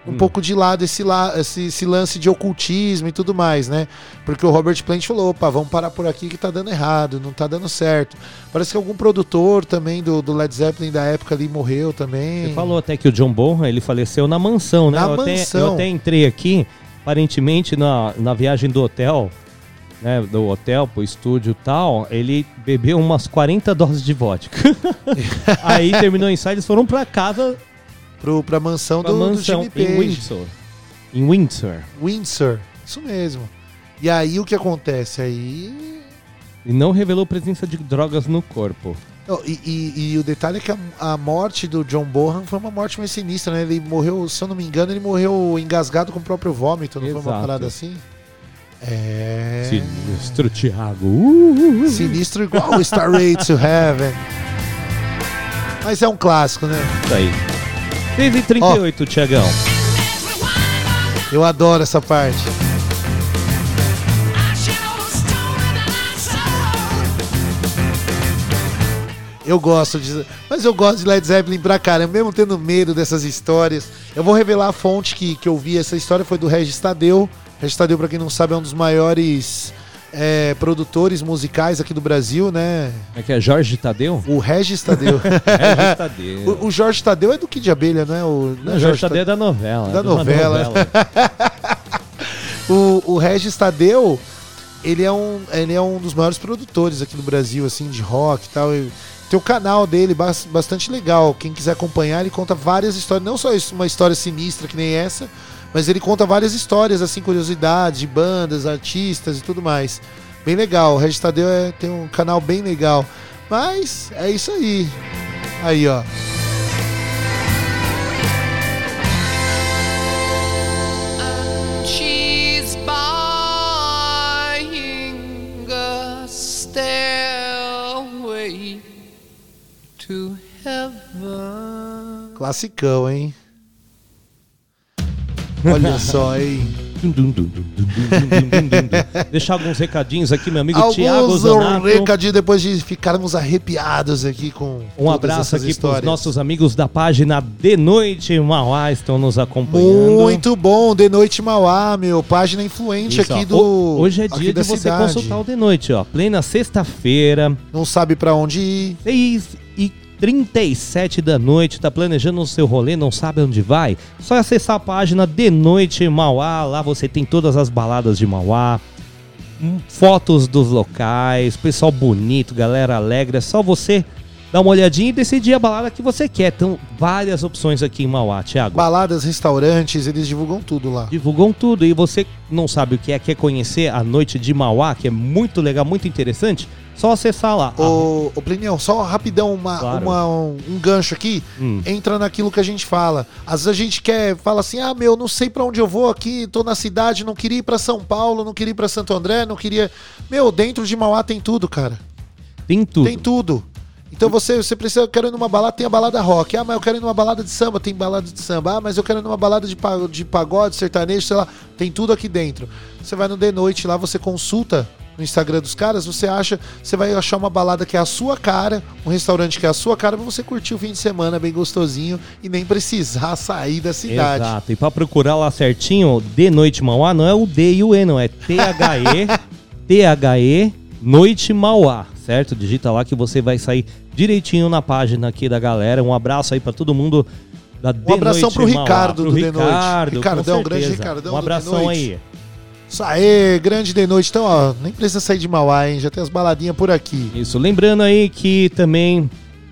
um Hum. pouco de lado esse, la esse, esse lance de ocultismo e tudo mais, né? Porque o Robert Plant falou, opa, vamos parar por aqui que tá dando errado, não tá dando certo. Parece que algum produtor também do, do Led Zeppelin da época ali morreu também. Você falou até que o John Bonham, ele faleceu na mansão, né? Na eu, Até, mansão. eu até entrei aqui, aparentemente na, na viagem do hotel, né? Do hotel pro estúdio e tal, ele bebeu umas 40 doses de vodka. (laughs) Aí terminou o ensaio, eles foram pra casa, Pro, pra mansão, pra do, do mansão Jimmy Page. em Windsor. Em Windsor. Windsor. Isso mesmo. E aí o que acontece? Aí. E não revelou presença de drogas no corpo. Não, e, e- e o detalhe é que a, a morte do John Bonham foi uma morte meio sinistra, né? Ele morreu, se eu não me engano, ele morreu engasgado com o próprio vômito, não foi uma Exato. parada assim? É. Sinistro, Thiago. Uh, Sinistro igual o Starway to Heaven. Mas é um clássico, né? Isso aí. 6 e 38, Tiagão. Eu adoro essa parte. Eu gosto de. Mas eu gosto de Led Zeppelin pra caramba, mesmo tendo medo dessas histórias. Eu vou revelar a fonte que, que eu vi essa história, foi do Regis Tadeu. Regis Tadeu, pra quem não sabe, é um dos maiores é, produtores musicais aqui do Brasil, né? É que é Jorge Tadeu? O Regis Tadeu. (laughs) Regis Tadeu. o, o Jorge Tadeu é do Kid Abelha, não é? O, Não, Jorge Tadeu é da novela. Da é de uma novela. (laughs) O, o Regis Tadeu, ele é, um, ele é um dos maiores produtores aqui no Brasil, assim, de rock e tal. Tem o canal dele bas- bastante legal. Quem quiser acompanhar, ele conta várias histórias. Não só isso- uma história sinistra que nem essa, mas ele conta várias histórias, assim, curiosidades de bandas, artistas e tudo mais. Bem legal. O Regis Tadeu é, tem um canal bem legal. Mas é isso aí. Aí, ó. Classicão, hein? Olha só, hein? Deixar alguns recadinhos aqui, meu amigo Tiago Alguns Zanato. recadinhos depois de ficarmos arrepiados aqui com Um abraço aqui para os nossos amigos da página De Noite Mauá estão nos acompanhando. Muito bom, De Noite Mauá, meu. Página influente Isso, ó. aqui do. Ho- Hoje é dia de você cidade. consultar o De Noite, ó. Plena sexta-feira. Não sabe pra onde ir. 6 e 37 da noite, tá planejando o seu rolê, não sabe onde vai? Só acessar a página De Noite Mauá, lá você tem todas as baladas de Mauá, hum, fotos dos locais, pessoal bonito, galera alegre, é só você dar uma olhadinha e decidir a balada que você quer. Então, várias opções aqui em Mauá, Thiago. Baladas, restaurantes, eles divulgam tudo lá. Divulgam tudo e você não sabe o que é, quer conhecer a noite de Mauá, que é muito legal, muito interessante, só acessar lá. Ô, ô Plinião, só rapidão uma, Claro. uma- um, um gancho aqui. Hum. Entra naquilo que a gente fala. Às vezes a gente quer, fala assim: ah, meu, não sei pra onde eu vou aqui, tô na cidade, não queria ir pra São Paulo, não queria ir pra Santo André, não queria. Meu, dentro de Mauá tem tudo, cara. Tem tudo. Tem tudo. Então você, você precisa, eu quero ir numa balada, tem a balada rock. Ah, mas eu quero ir numa balada de samba, tem balada de samba. Ah, mas eu quero ir numa balada de, pa- de pagode, sertanejo, sei lá. Tem tudo aqui dentro. Você vai no The Noite lá, você consulta no Instagram dos caras, você acha, você vai achar uma balada que é a sua cara, um restaurante que é a sua cara, pra você curtir o fim de semana bem gostosinho e nem precisar (laughs) sair da cidade. Exato. E pra procurar lá certinho, de Noite Mauá, não é o D e o E, não. É T-H-E, (laughs) T-H-E, Noite Mauá, certo? Digita lá que você vai sair direitinho na página aqui da galera. Um abraço aí pra todo mundo da Um abração Noite pro Mauá, Ricardo pro do The Noite. Ricardo, com Ricardão, grande. Ricardão Um abração Noite. aí. Isso aí, grande de noite. Então, ó, nem precisa sair de Mauá, hein? Já tem as baladinhas por aqui. Isso, lembrando aí que também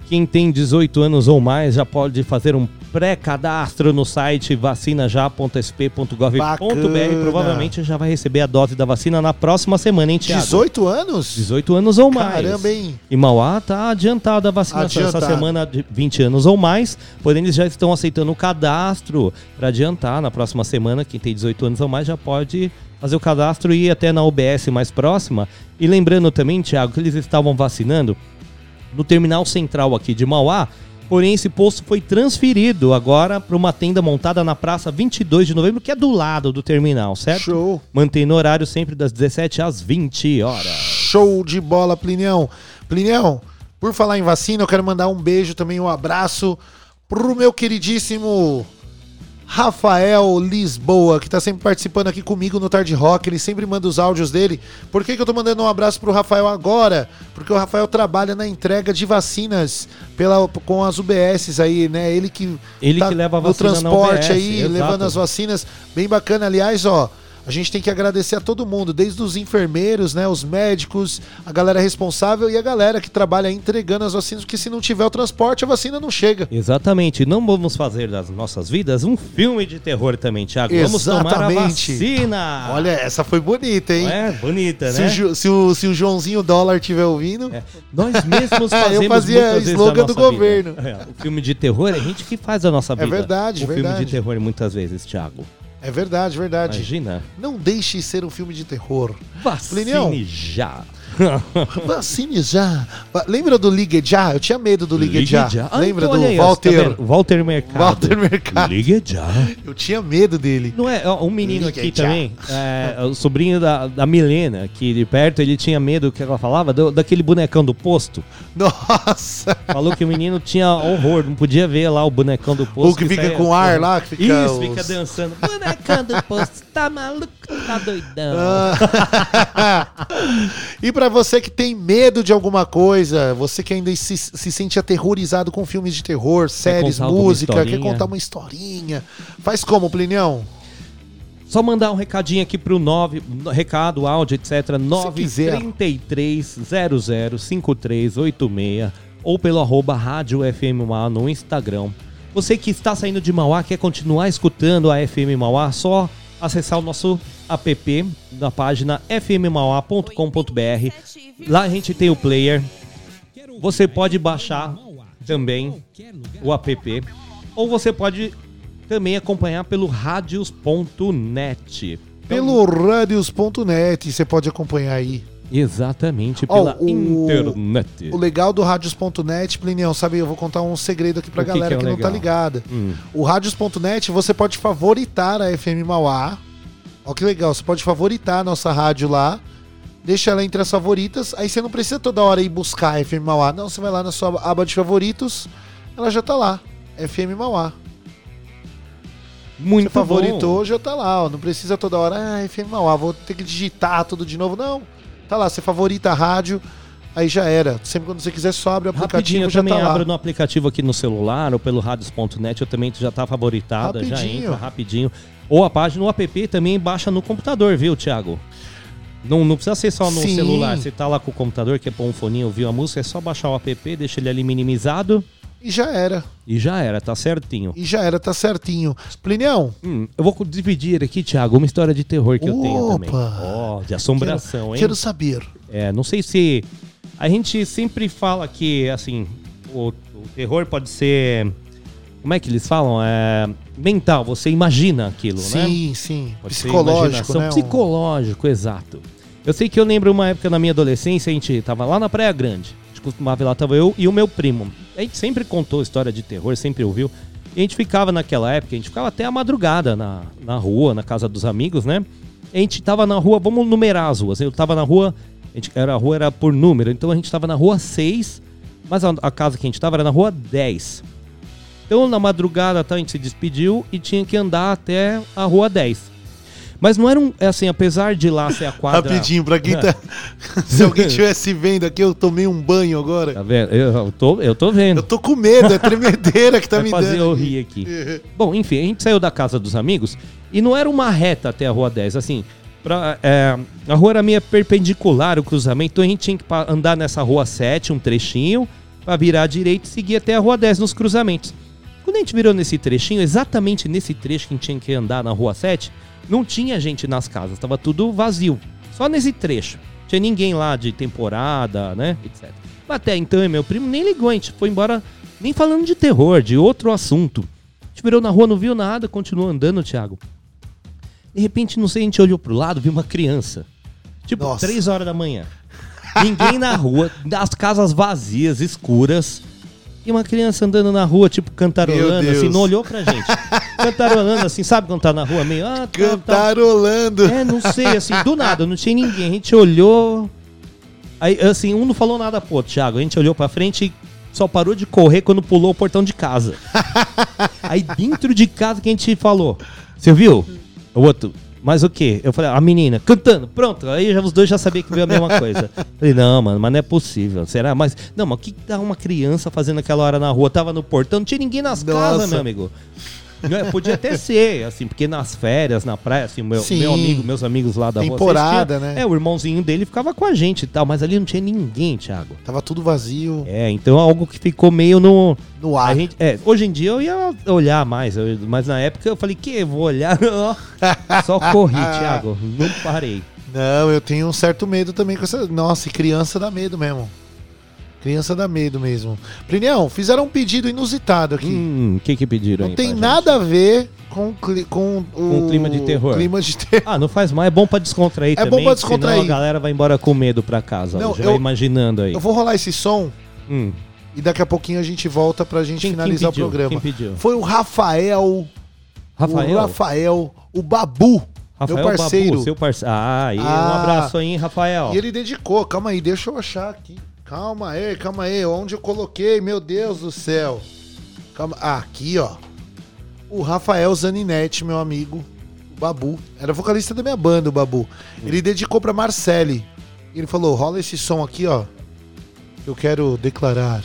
quem tem 18 anos ou mais já pode fazer um pré-cadastro no site vacinajá.sp.gov.br. Provavelmente já vai receber a dose da vacina na próxima semana, hein, Thiago? 18 anos? 18 anos ou mais. Caramba, hein? E Mauá tá adiantada a vacinação essa Adiantado. semana de 20 anos ou mais, porém eles já estão aceitando o cadastro para adiantar na próxima semana. Quem tem 18 anos ou mais já pode fazer o cadastro e ir até na UBS mais próxima. E lembrando também, Thiago, que eles estavam vacinando no terminal central aqui de Mauá. Porém, esse posto foi transferido agora para uma tenda montada na praça 22 de novembro, que é do lado do terminal, certo? Show. Mantendo o horário sempre das 17 às 20 horas. Show de bola, Plinião. Plinião, por falar em vacina, eu quero mandar um beijo também, um abraço pro meu queridíssimo Rafael Lisboa, que tá sempre participando aqui comigo no Tarde Rock. Ele sempre manda os áudios dele. Por que, que eu tô mandando um abraço pro Rafael agora? Porque o Rafael trabalha na entrega de vacinas pela, com as UBSs aí, né? Ele que, Ele que leva a no vacina na transporte UBS, aí, exato. levando as vacinas. Bem bacana. Aliás, ó. A gente tem que agradecer a todo mundo, desde os enfermeiros, né, os médicos, a galera responsável e a galera que trabalha entregando as vacinas, porque se não tiver o transporte, a vacina não chega. Exatamente. Não vamos fazer das nossas vidas um filme de terror também, Thiago. Vamos tomar a vacina. Olha, essa foi bonita, hein? É, bonita, Se, né? o, Ju- se o- se o Joãozinho Dólar estiver ouvindo. Nós mesmos (laughs) fazemos Eu fazia slogan do governo. É, o filme de terror é a gente que faz a nossa É vida. verdade, o filme verdade. de terror muitas vezes, Thiago. É verdade, verdade. Imagina. Não deixe ser um filme de terror. Vacine Plinião, já. (laughs) Vacine já. Lembra do Ligue Já? Eu tinha medo do Ligue, Ligue Já. Já. Lembra então do aí, Walter? tá? Walter Mercado. Walter Mercado. Ligue já. Eu tinha medo dele. Não é, um menino Ligue aqui já. também, é, o sobrinho da, da Milena, que de perto ele tinha medo, o que ela falava, do- daquele bonecão do posto. Nossa! Falou que o menino tinha horror, não podia ver lá o bonecão do posto. O que fica saía com ar lá, que fica Isso, os- fica dançando. Bonecão do posto, tá maluco, tá doidão. Ah. (laughs) e pra você que tem medo de alguma coisa, você que ainda se, se sente aterrorizado com filmes de terror, séries, música, quer contar uma historinha, faz como, Plinião? Só mandar um recadinho aqui pro 9, no- recado, áudio, etc. 933 005386 ou pelo arroba rádio FM Mauá no Instagram. Você que está saindo de Mauá, quer continuar escutando a FM Mauá, só acessar o nosso app na página fmmauá.com.br. Lá a gente tem o player. Você pode baixar também o app. Ou você pode também acompanhar pelo radios.net. Pelo radios.net, você pode acompanhar aí. Exatamente, pela o- internet. O legal do radios.net, Plinião, sabe, eu vou contar um segredo aqui pra O que galera que que, é não tá ligada. Hum. O radios.net, você pode favoritar a FM Mauá. Ó que legal, você pode favoritar a nossa rádio lá. Deixa ela entre as favoritas. Aí você não precisa toda hora ir buscar a FM Mauá. Não, você vai lá na sua aba de favoritos. Ela já tá lá. FM Mauá. Muito Você favoritou, bom. já tá lá. Ó. Não precisa toda hora, ah, FM Mauá, vou ter que digitar tudo de novo. Não. Tá lá, você favorita a rádio. Aí já era. Sempre quando você quiser, só abre o Rapidinho, aplicativo eu já também tá lá. abro no aplicativo aqui no celular ou pelo radios.net, eu também já tá favoritada, já Rapidinho. entra rapidinho. Ou a página, o app também baixa no computador, viu, Thiago? Não, não precisa ser só no Sim. celular. Você tá lá com o computador, quer pôr um foninho, ouvir a música, é só baixar o app, deixa ele ali minimizado E já era. e já era, tá certinho. E já era, tá certinho. Plinião, Hum, eu vou dividir aqui, Thiago, uma história de terror que eu tenho Opa! também. Ó, de assombração, quero, hein? quero saber. É, não sei se. A gente sempre fala que, assim, o, o terror pode ser. Como é que eles falam? É. Mental, você imagina aquilo, né? Sim, sim. Psicológico, né? Psicológico, exato. Eu sei que eu lembro uma época na minha adolescência, a gente tava lá na Praia Grande. Costumava ir lá, tava eu e o meu primo. A gente sempre contou história de terror, sempre ouviu. E a gente ficava naquela época, a gente ficava até a madrugada na, na rua, na casa dos amigos, né? A gente tava na rua, vamos numerar as ruas. Eu tava na rua, a, gente, era, a rua era por número, então a gente tava na rua 6, mas a, a casa que a gente tava era na rua 10. Então na madrugada tá, a gente se despediu e tinha que andar até a rua 10. Mas não era um. é Assim, apesar de lá ser a quadra. Rapidinho, pra quem tá. (laughs) Se alguém estivesse vendo aqui, eu tomei um banho agora. Tá vendo? Eu, eu tô, eu tô vendo. Eu tô com medo, é tremedeira que tá Vai me fazer dando. eu rir aqui. Bom, enfim, a gente saiu da casa dos amigos e não era uma reta até a rua 10. Assim, pra, é, a rua era meio perpendicular, o cruzamento, então a gente tinha que andar nessa rua 7, um trechinho, pra virar à direita e seguir até a rua 10 nos cruzamentos. Quando a gente virou nesse trechinho, exatamente nesse trecho que a gente tinha que andar na rua 7, não tinha gente nas casas, tava tudo vazio. Só nesse trecho. Tinha ninguém lá de temporada, né? Etc. Mas até então, meu primo nem ligou, a gente foi embora nem falando de terror, de outro assunto. A gente virou na rua, não viu nada, continuou andando, Thiago. De repente, não sei, a gente olhou pro lado, viu uma criança. Tipo, Nossa. três horas da manhã. Ninguém na rua, as casas vazias, escuras. E uma criança andando na rua, tipo, cantarolando, assim, não olhou pra gente. cantarolando, assim, sabe quando tá na rua meio. Ah, tá, tá. Cantarolando. É, não sei, assim, do nada, não tinha ninguém. A gente olhou. Aí, assim, um não falou nada pro outro, Thiago. A gente olhou pra frente e só parou de correr quando pulou o portão de casa. (laughs) Aí dentro de casa que a gente falou. Você viu? O outro. Mas o quê? Eu falei, a menina, cantando, pronto. Aí já, os dois já sabiam que veio a mesma coisa. (laughs) Falei, não, mano, mas não é possível. Será? Mas, não, mas o que que tá uma criança fazendo aquela hora na rua? Tava no portão, não tinha ninguém nas Nossa. casas, meu amigo. Não é, Podia até ser, assim, porque nas férias, na praia, assim, meu, Sim. meu amigo, meus amigos lá da rua. Temporada, né? É, o irmãozinho dele ficava com a gente e tal, mas ali não tinha ninguém, Thiago. Tava tudo vazio. É, então algo que ficou meio no. No ar. Gente, é, hoje em dia eu ia olhar mais, eu- mas na época eu falei, que? Vou olhar? (laughs) Só corri, (laughs) Thiago. Não parei. Não, eu tenho um certo medo também com essa. Nossa, criança dá medo mesmo. Criança dá medo mesmo. Plinião, fizeram um pedido inusitado aqui. Hum, o que que pediram Não aí? tem nada a ver com, com o Com clima de terror. clima de terror. Ah, não faz mal, é bom pra descontrair É bom também. pra descontrair. Senão a galera vai embora com medo pra casa. Não, já eu- imaginando aí. Eu vou rolar esse som Hum. e daqui a pouquinho a gente volta pra gente Quem- quem finalizar pediu? o programa. Quem pediu? Foi o Rafael. Rafael? O Rafael, o Babu. Rafael meu parceiro. Babu, seu parceiro. Ah, um Ah. abraço aí, Rafael. E ele dedicou, calma aí, deixa eu achar aqui. Calma aí, calma aí, onde eu coloquei, meu Deus do céu. Calma, ah, aqui ó. O Rafael Zaninetti, meu amigo, o Babu, era vocalista da minha banda, o Babu. Ele dedicou pra Marcele. Ele falou: rola esse som aqui, ó. Eu quero declarar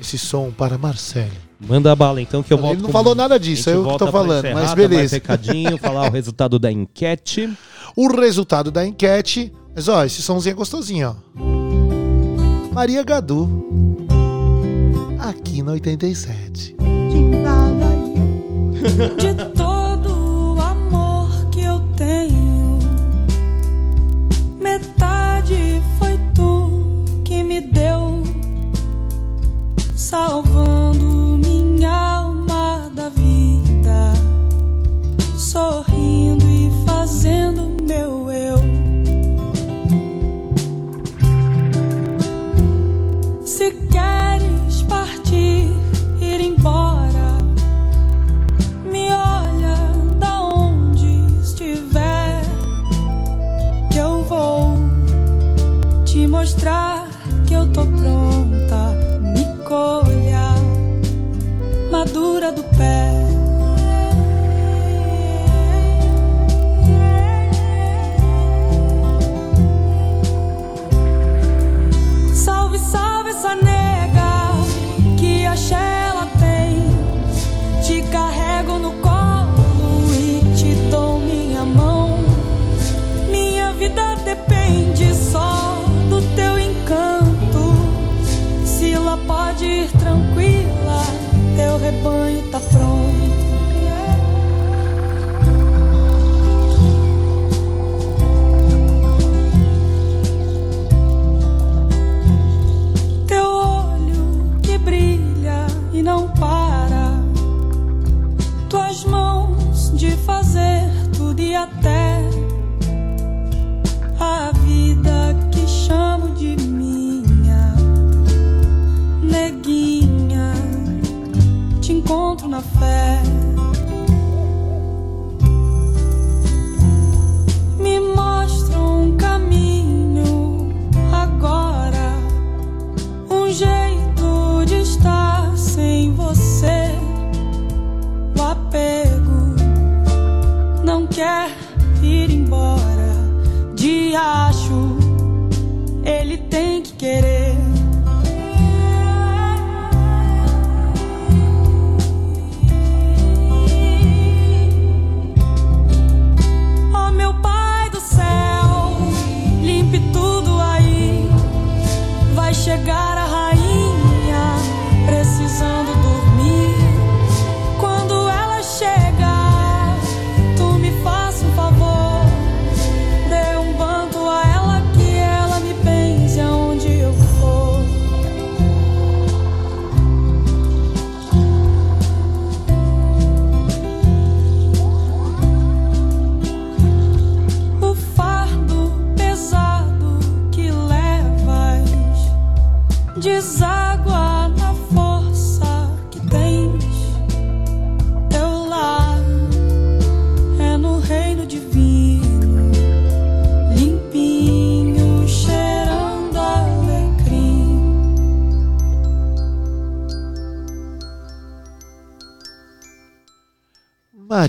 esse som para Marcele. Manda bala então que eu volto. Ele não com- falou nada disso, a gente eu que tô falando, mas dar Mais beleza. recadinho, (laughs) falar o resultado da enquete. O resultado da enquete. Mas ó, esse somzinho é gostosinho, ó. Maria Gadu. Aqui no 87. De todo o amor que eu tenho, metade foi tu que me deu, salvando Se queres partir, ir embora. Me olha da onde estiver, que eu vou te mostrar axé ela tem. Te carrego no colo e te dou minha mão. Minha vida depende só do teu encanto. Se lá pode ir tranquila, teu rebanho tá pronto. Até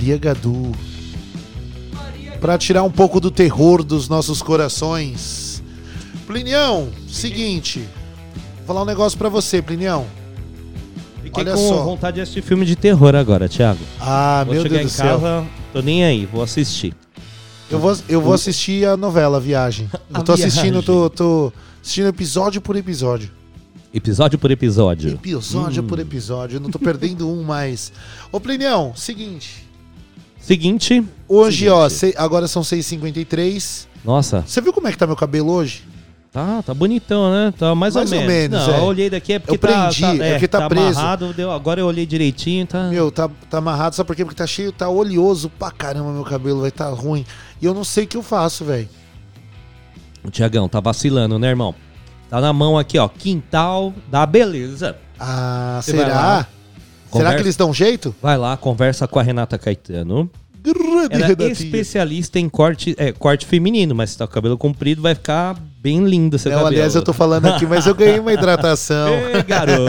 Maria Gadu. Pra tirar um pouco do terror dos nossos corações. Plinião, seguinte. Vou falar um negócio pra você, Plinião. Fiquei Olha com só. vontade de assistir filme de terror agora, Thiago. Ah, vou meu Deus do céu. casa, tô nem aí, vou assistir. Eu vou, eu vou assistir a novela Viagem. (laughs) A Eu tô assistindo, tô, tô assistindo episódio por episódio. Episódio por episódio. Episódio Hum. por episódio. Eu não tô perdendo um mais. Ô, Plinião, seguinte. Seguinte. Hoje, ó, se- agora são 6h53. Nossa. Você viu como é que tá meu cabelo hoje? Tá, tá bonitão, né? Tá mais, Mais ou ou menos. Não, é. eu olhei daqui é porque Eu prendi, tá, é porque tá preso. amarrado, deu, agora eu olhei direitinho, tá... Meu, tá, tá amarrado, sabe por quê? Porque tá cheio, tá oleoso pra caramba meu cabelo, vai tá ruim. E eu não sei o que eu faço, velho. O Tiagão tá vacilando, né, irmão? Tá na mão aqui, ó, quintal da beleza. Ah, Você será? Lá, Será conversa- que eles dão jeito? Vai lá, conversa com a Renata Caetano. Grande Ela é especialista em corte, é, corte feminino, mas se tá com o cabelo comprido, vai ficar bem lindo seu Não, cabelo. aliás, eu tô falando aqui, mas eu ganhei uma hidratação. (laughs) Ê, garoto.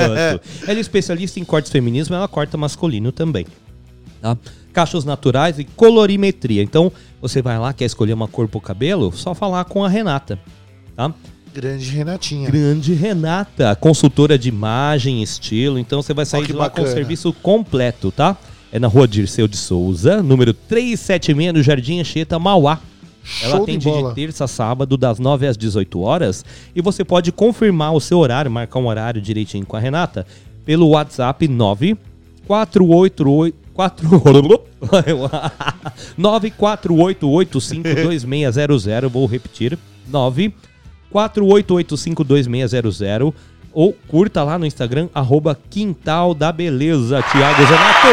Ela é especialista em cortes femininos, mas ela corta masculino também. Tá? Cachos naturais e colorimetria. Então, você vai lá, quer escolher uma cor pro cabelo, só falar com a Renata. Tá? Grande Renatinha. Grande Renata, consultora de imagem, estilo. Então você vai sair de lá com o bacana. serviço completo, tá? É na rua Dirceu de Souza, número 376, no Jardim Anchieta, Mauá. Ela Show de atende de, bola. terça a sábado, das 9 às 18 horas. E você pode confirmar o seu horário, marcar um horário direitinho com a Renata, pelo WhatsApp 94888. 948852600, (laughs) vou repetir, 948852600 ou curta lá no Instagram, arroba Quintal da Beleza, Thiago Zanato.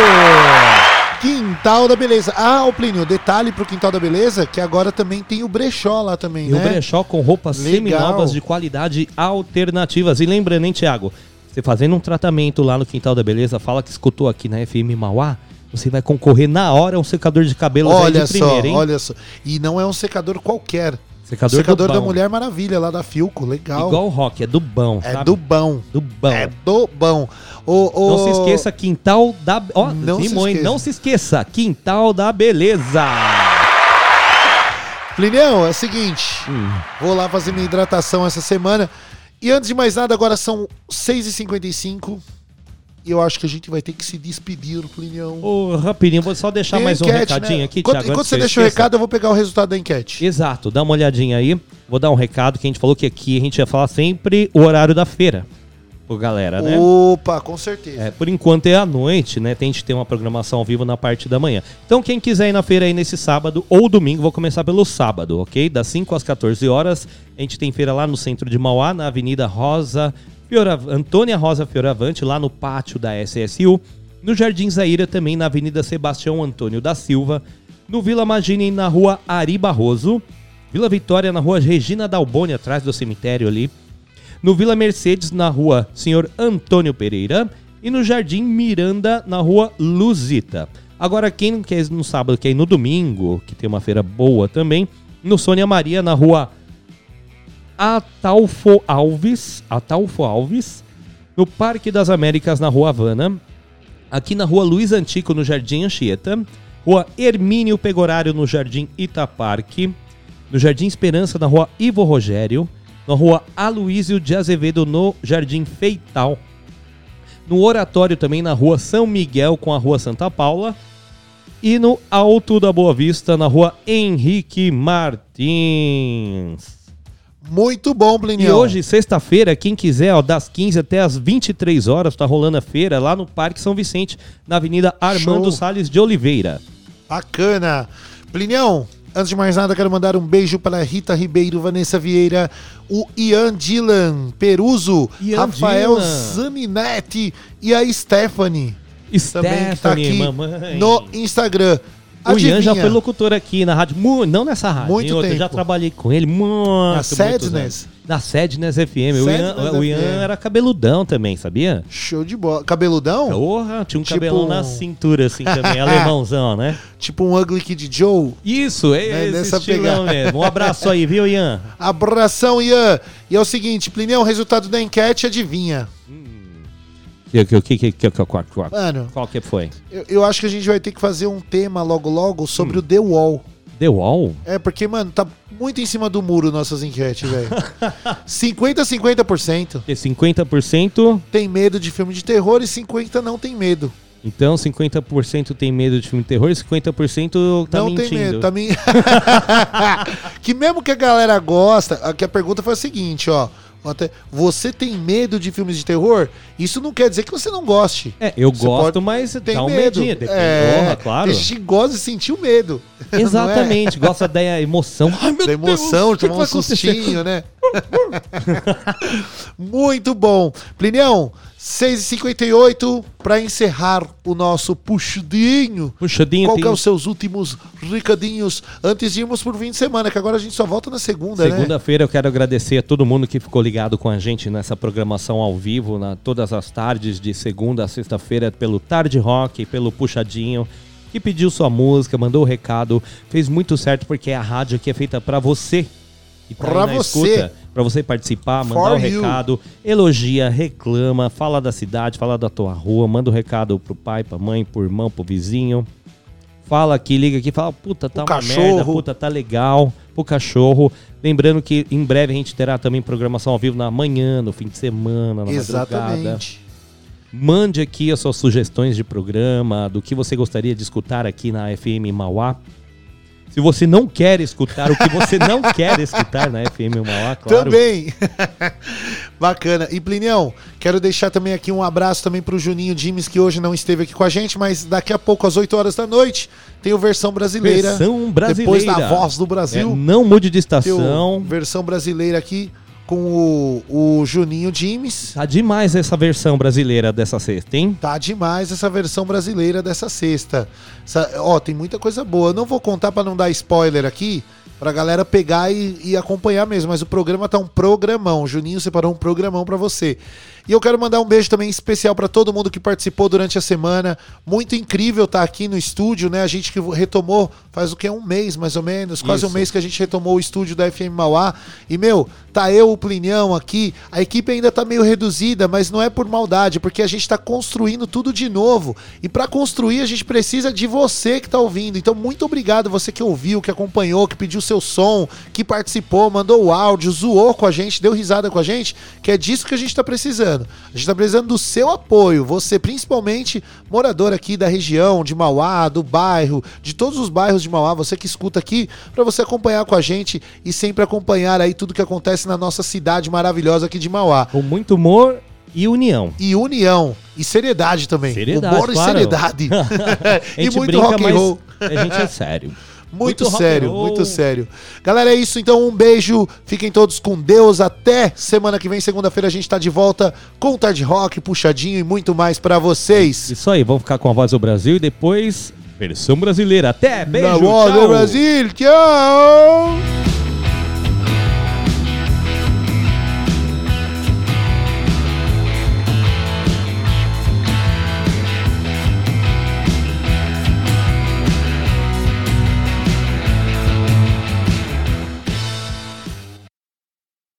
Quintal da Beleza. Ah, o Plínio, detalhe pro Quintal da Beleza, que agora também tem o brechó lá também, E né? o brechó com roupas Legal. seminovas de qualidade alternativas. E lembrando, hein, Thiago? Você fazendo um tratamento lá no Quintal da Beleza, fala que escutou aqui na FM Mauá, você vai concorrer na hora a um secador de cabelo Olha de só, primeira, hein? olha só. E não é um secador qualquer. Secador, secador do da. Mulher Maravilha, lá da Filco. Legal. Igual o rock, é do bom, É sabe? do bom. Do bom. É do bom. O, o- Não se esqueça, Quintal da... Ó, Não se rimou, hein? esqueça. Não se esqueça, Quintal da Beleza. Plineu, é o seguinte. Hum. Vou lá fazer minha hidratação essa semana. E antes de mais nada, agora são 6h55. E eu acho que a gente vai ter que se despedir, Plinião. Ô, rapidinho, vou só deixar Tem mais um enquete, recadinho né? aqui, Enquanto, Thiago. enquanto você que deixa o esqueça. recado, eu vou pegar o resultado da enquete. Exato, dá uma olhadinha aí. Vou dar um recado que a gente falou que aqui a gente ia falar sempre o horário da feira. Pro galera, né? Opa, com certeza. É, por enquanto é à noite, né? Tem, a gente tem uma programação ao vivo na parte da manhã. Então, quem quiser ir na feira aí nesse sábado ou domingo, vou começar pelo sábado, ok? Das 5 às 14 horas. A gente tem feira lá no centro de Mauá, na Avenida Rosa Fiorav- Antônia Rosa Fioravante, lá no pátio da SSU. No Jardim Zaira, também na Avenida Sebastião Antônio da Silva. No Vila Magini, na rua Ari Barroso. Vila Vitória, na rua Regina Dalboni, atrás do cemitério ali no Vila Mercedes, na rua Senhor Antônio Pereira, e no Jardim Miranda, na rua Luzita. Agora, quem quer ir no sábado, quer ir no domingo, que tem uma feira boa também, no Sônia Maria, na rua Atalfo Alves, Atalfo Alves, no Parque das Américas, na rua Havana, aqui na rua Luiz Antico, no Jardim Anchieta, rua Hermínio Pegorário, no Jardim Itaparque, no Jardim Esperança, na rua Ivo Rogério, na rua Aloísio de Azevedo, no Jardim Feital, no Oratório também, na rua São Miguel, com a rua Santa Paula, e no Alto da Boa Vista, na rua Henrique Martins. Muito bom, E Plinião. hoje, sexta-feira, quem quiser, ó, das 15 até as 23 horas, tá rolando a feira lá no Parque São Vicente, na Avenida Armando Show. Salles de Oliveira. Bacana. Plinião, antes de mais nada, quero mandar um beijo para Rita Ribeiro, Vanessa Vieira, o Ian Dylan Peruso, Ian Rafael Dylan. Zaninetti e a Stephanie. também que tá Stephanie, aqui mamãe. no Instagram. O Ian já Adivinha? foi locutor aqui na rádio, não nessa rádio, Muito outra, tempo. já trabalhei com ele muito, Na anos. Na Sadness FM. o Ian, o Ian era cabeludão também, sabia? Show de bola. Cabeludão? Porra, tinha um Tipo cabelão um- na cintura assim também, (laughs) alemãozão, né? Tipo um Ugly Kid Joe. Isso, é Né, esse nessa estilão pegada. mesmo. Um abraço aí, viu, Ian? (laughs) Abração, Ian. E é o seguinte, Plinião, o resultado da enquete, adivinha. Que, que, que, que, que, Mano. qual que foi? Eu, eu acho que a gente vai ter que fazer um tema logo logo Hum. sobre o The Wall. The Wall? É, porque, mano, tá muito em cima do muro nossas enquetes, velho. (laughs) 50 50%. Porque 50%, Tem medo de filme de terror e 50% não tem medo. então 50% tem medo de filme de terror e 50% tá não mentindo. tem medo, tá men... (laughs) que mesmo que a galera gosta, a- que a pergunta foi a seguinte, ó. Até, você tem medo de filmes de terror? Isso não quer dizer que você não goste. É, eu Você gosto, pode- mas tem dá um medo. medinho. Depende, É, porra, claro. A gente gosta de sentir o medo. (laughs) é? Exatamente, gosta da emoção. Ai, da emoção, Deus, de tomar um vai acontecer? sustinho, né? (laughs) Muito bom. Plinião, 6h58 para encerrar o nosso puxadinho. Puxadinho. Qual que é os seus últimos recadinhos antes de irmos pro fim de semana? Que agora a gente só volta na segunda, né? Segunda-feira eu quero agradecer a todo mundo que ficou ligado com a gente nessa programação ao vivo, na, todas as tardes, de segunda a sexta-feira, pelo Tarde Rock, pelo Puxadinho, que pediu sua música, mandou o recado, fez muito certo porque a rádio aqui é feita pra você. Que tá Pra na você. escuta, pra você participar, mandar For o you. recado, elogia, reclama, fala da cidade, fala da tua rua, manda o recado pro pai, pra mãe, pro irmão, pro vizinho. fala aqui, liga aqui, fala, puta, tá O uma cachorro. merda, puta, tá legal, o cachorro. Lembrando que em breve a gente terá também programação ao vivo na manhã, no fim de semana, na madrugada. Exatamente. Mande aqui as suas sugestões de programa, do que você gostaria de escutar aqui na FM Mauá. Se você não quer escutar o que você não (laughs) quer escutar na FM Mauá, claro. Também. (laughs) Bacana. E Plinião, quero deixar também aqui um abraço também pro Juninho Dimes, que hoje não esteve aqui com a gente, mas daqui a pouco, às 8 horas da noite, tem o versão brasileira. Versão brasileira. Depois da voz do Brasil. É, não mude de o estação. versão brasileira aqui com o, o Juninho Dimes. Tá demais essa versão brasileira dessa sexta, hein? Tá demais essa versão brasileira dessa sexta. Essa- ó, tem muita coisa boa. Eu não vou contar pra não dar spoiler aqui, pra galera pegar e, e acompanhar mesmo. Mas o programa tá um programão. O Juninho separou um programão pra você. E eu quero mandar um beijo também especial pra todo mundo que participou durante a semana. Muito incrível estar aqui no estúdio, né? A gente que retomou faz o que? Um mês mais ou menos, quase um Isso. mês que a gente retomou o estúdio da FM Mauá. E, meu, tá eu, o Plinião aqui. A equipe ainda tá meio reduzida, mas não é por maldade, porque a gente tá construindo tudo de novo. E pra construir, a gente precisa de você que tá ouvindo. Então, muito obrigado você que ouviu, que acompanhou, que pediu seu som, que participou, mandou o áudio, zoou com a gente, deu risada com a gente, que é disso que a gente tá precisando. A gente tá precisando do seu apoio. Você, principalmente, morador aqui da região, de Mauá, do bairro, de todos os bairros de Mauá, você que escuta aqui, para você acompanhar com a gente e sempre acompanhar aí tudo que acontece na nossa cidade maravilhosa aqui de Mauá. Com muito humor e união. E união. E seriedade também. Seriedade, Humor claro. (laughs) (laughs) e seriedade. E muito brinca, rock and roll. a gente é sério. Muito, Muito sério, muito sério. Galera, é isso. Então, um beijo. Fiquem todos com Deus. Até semana que vem, segunda-feira, a gente tá de volta com Tarde Rock, puxadinho e muito mais pra vocês. Isso aí, vamos ficar com a voz do Brasil e depois versão brasileira. Até, beijo, Na voz do tchau. Brasil. Tchau!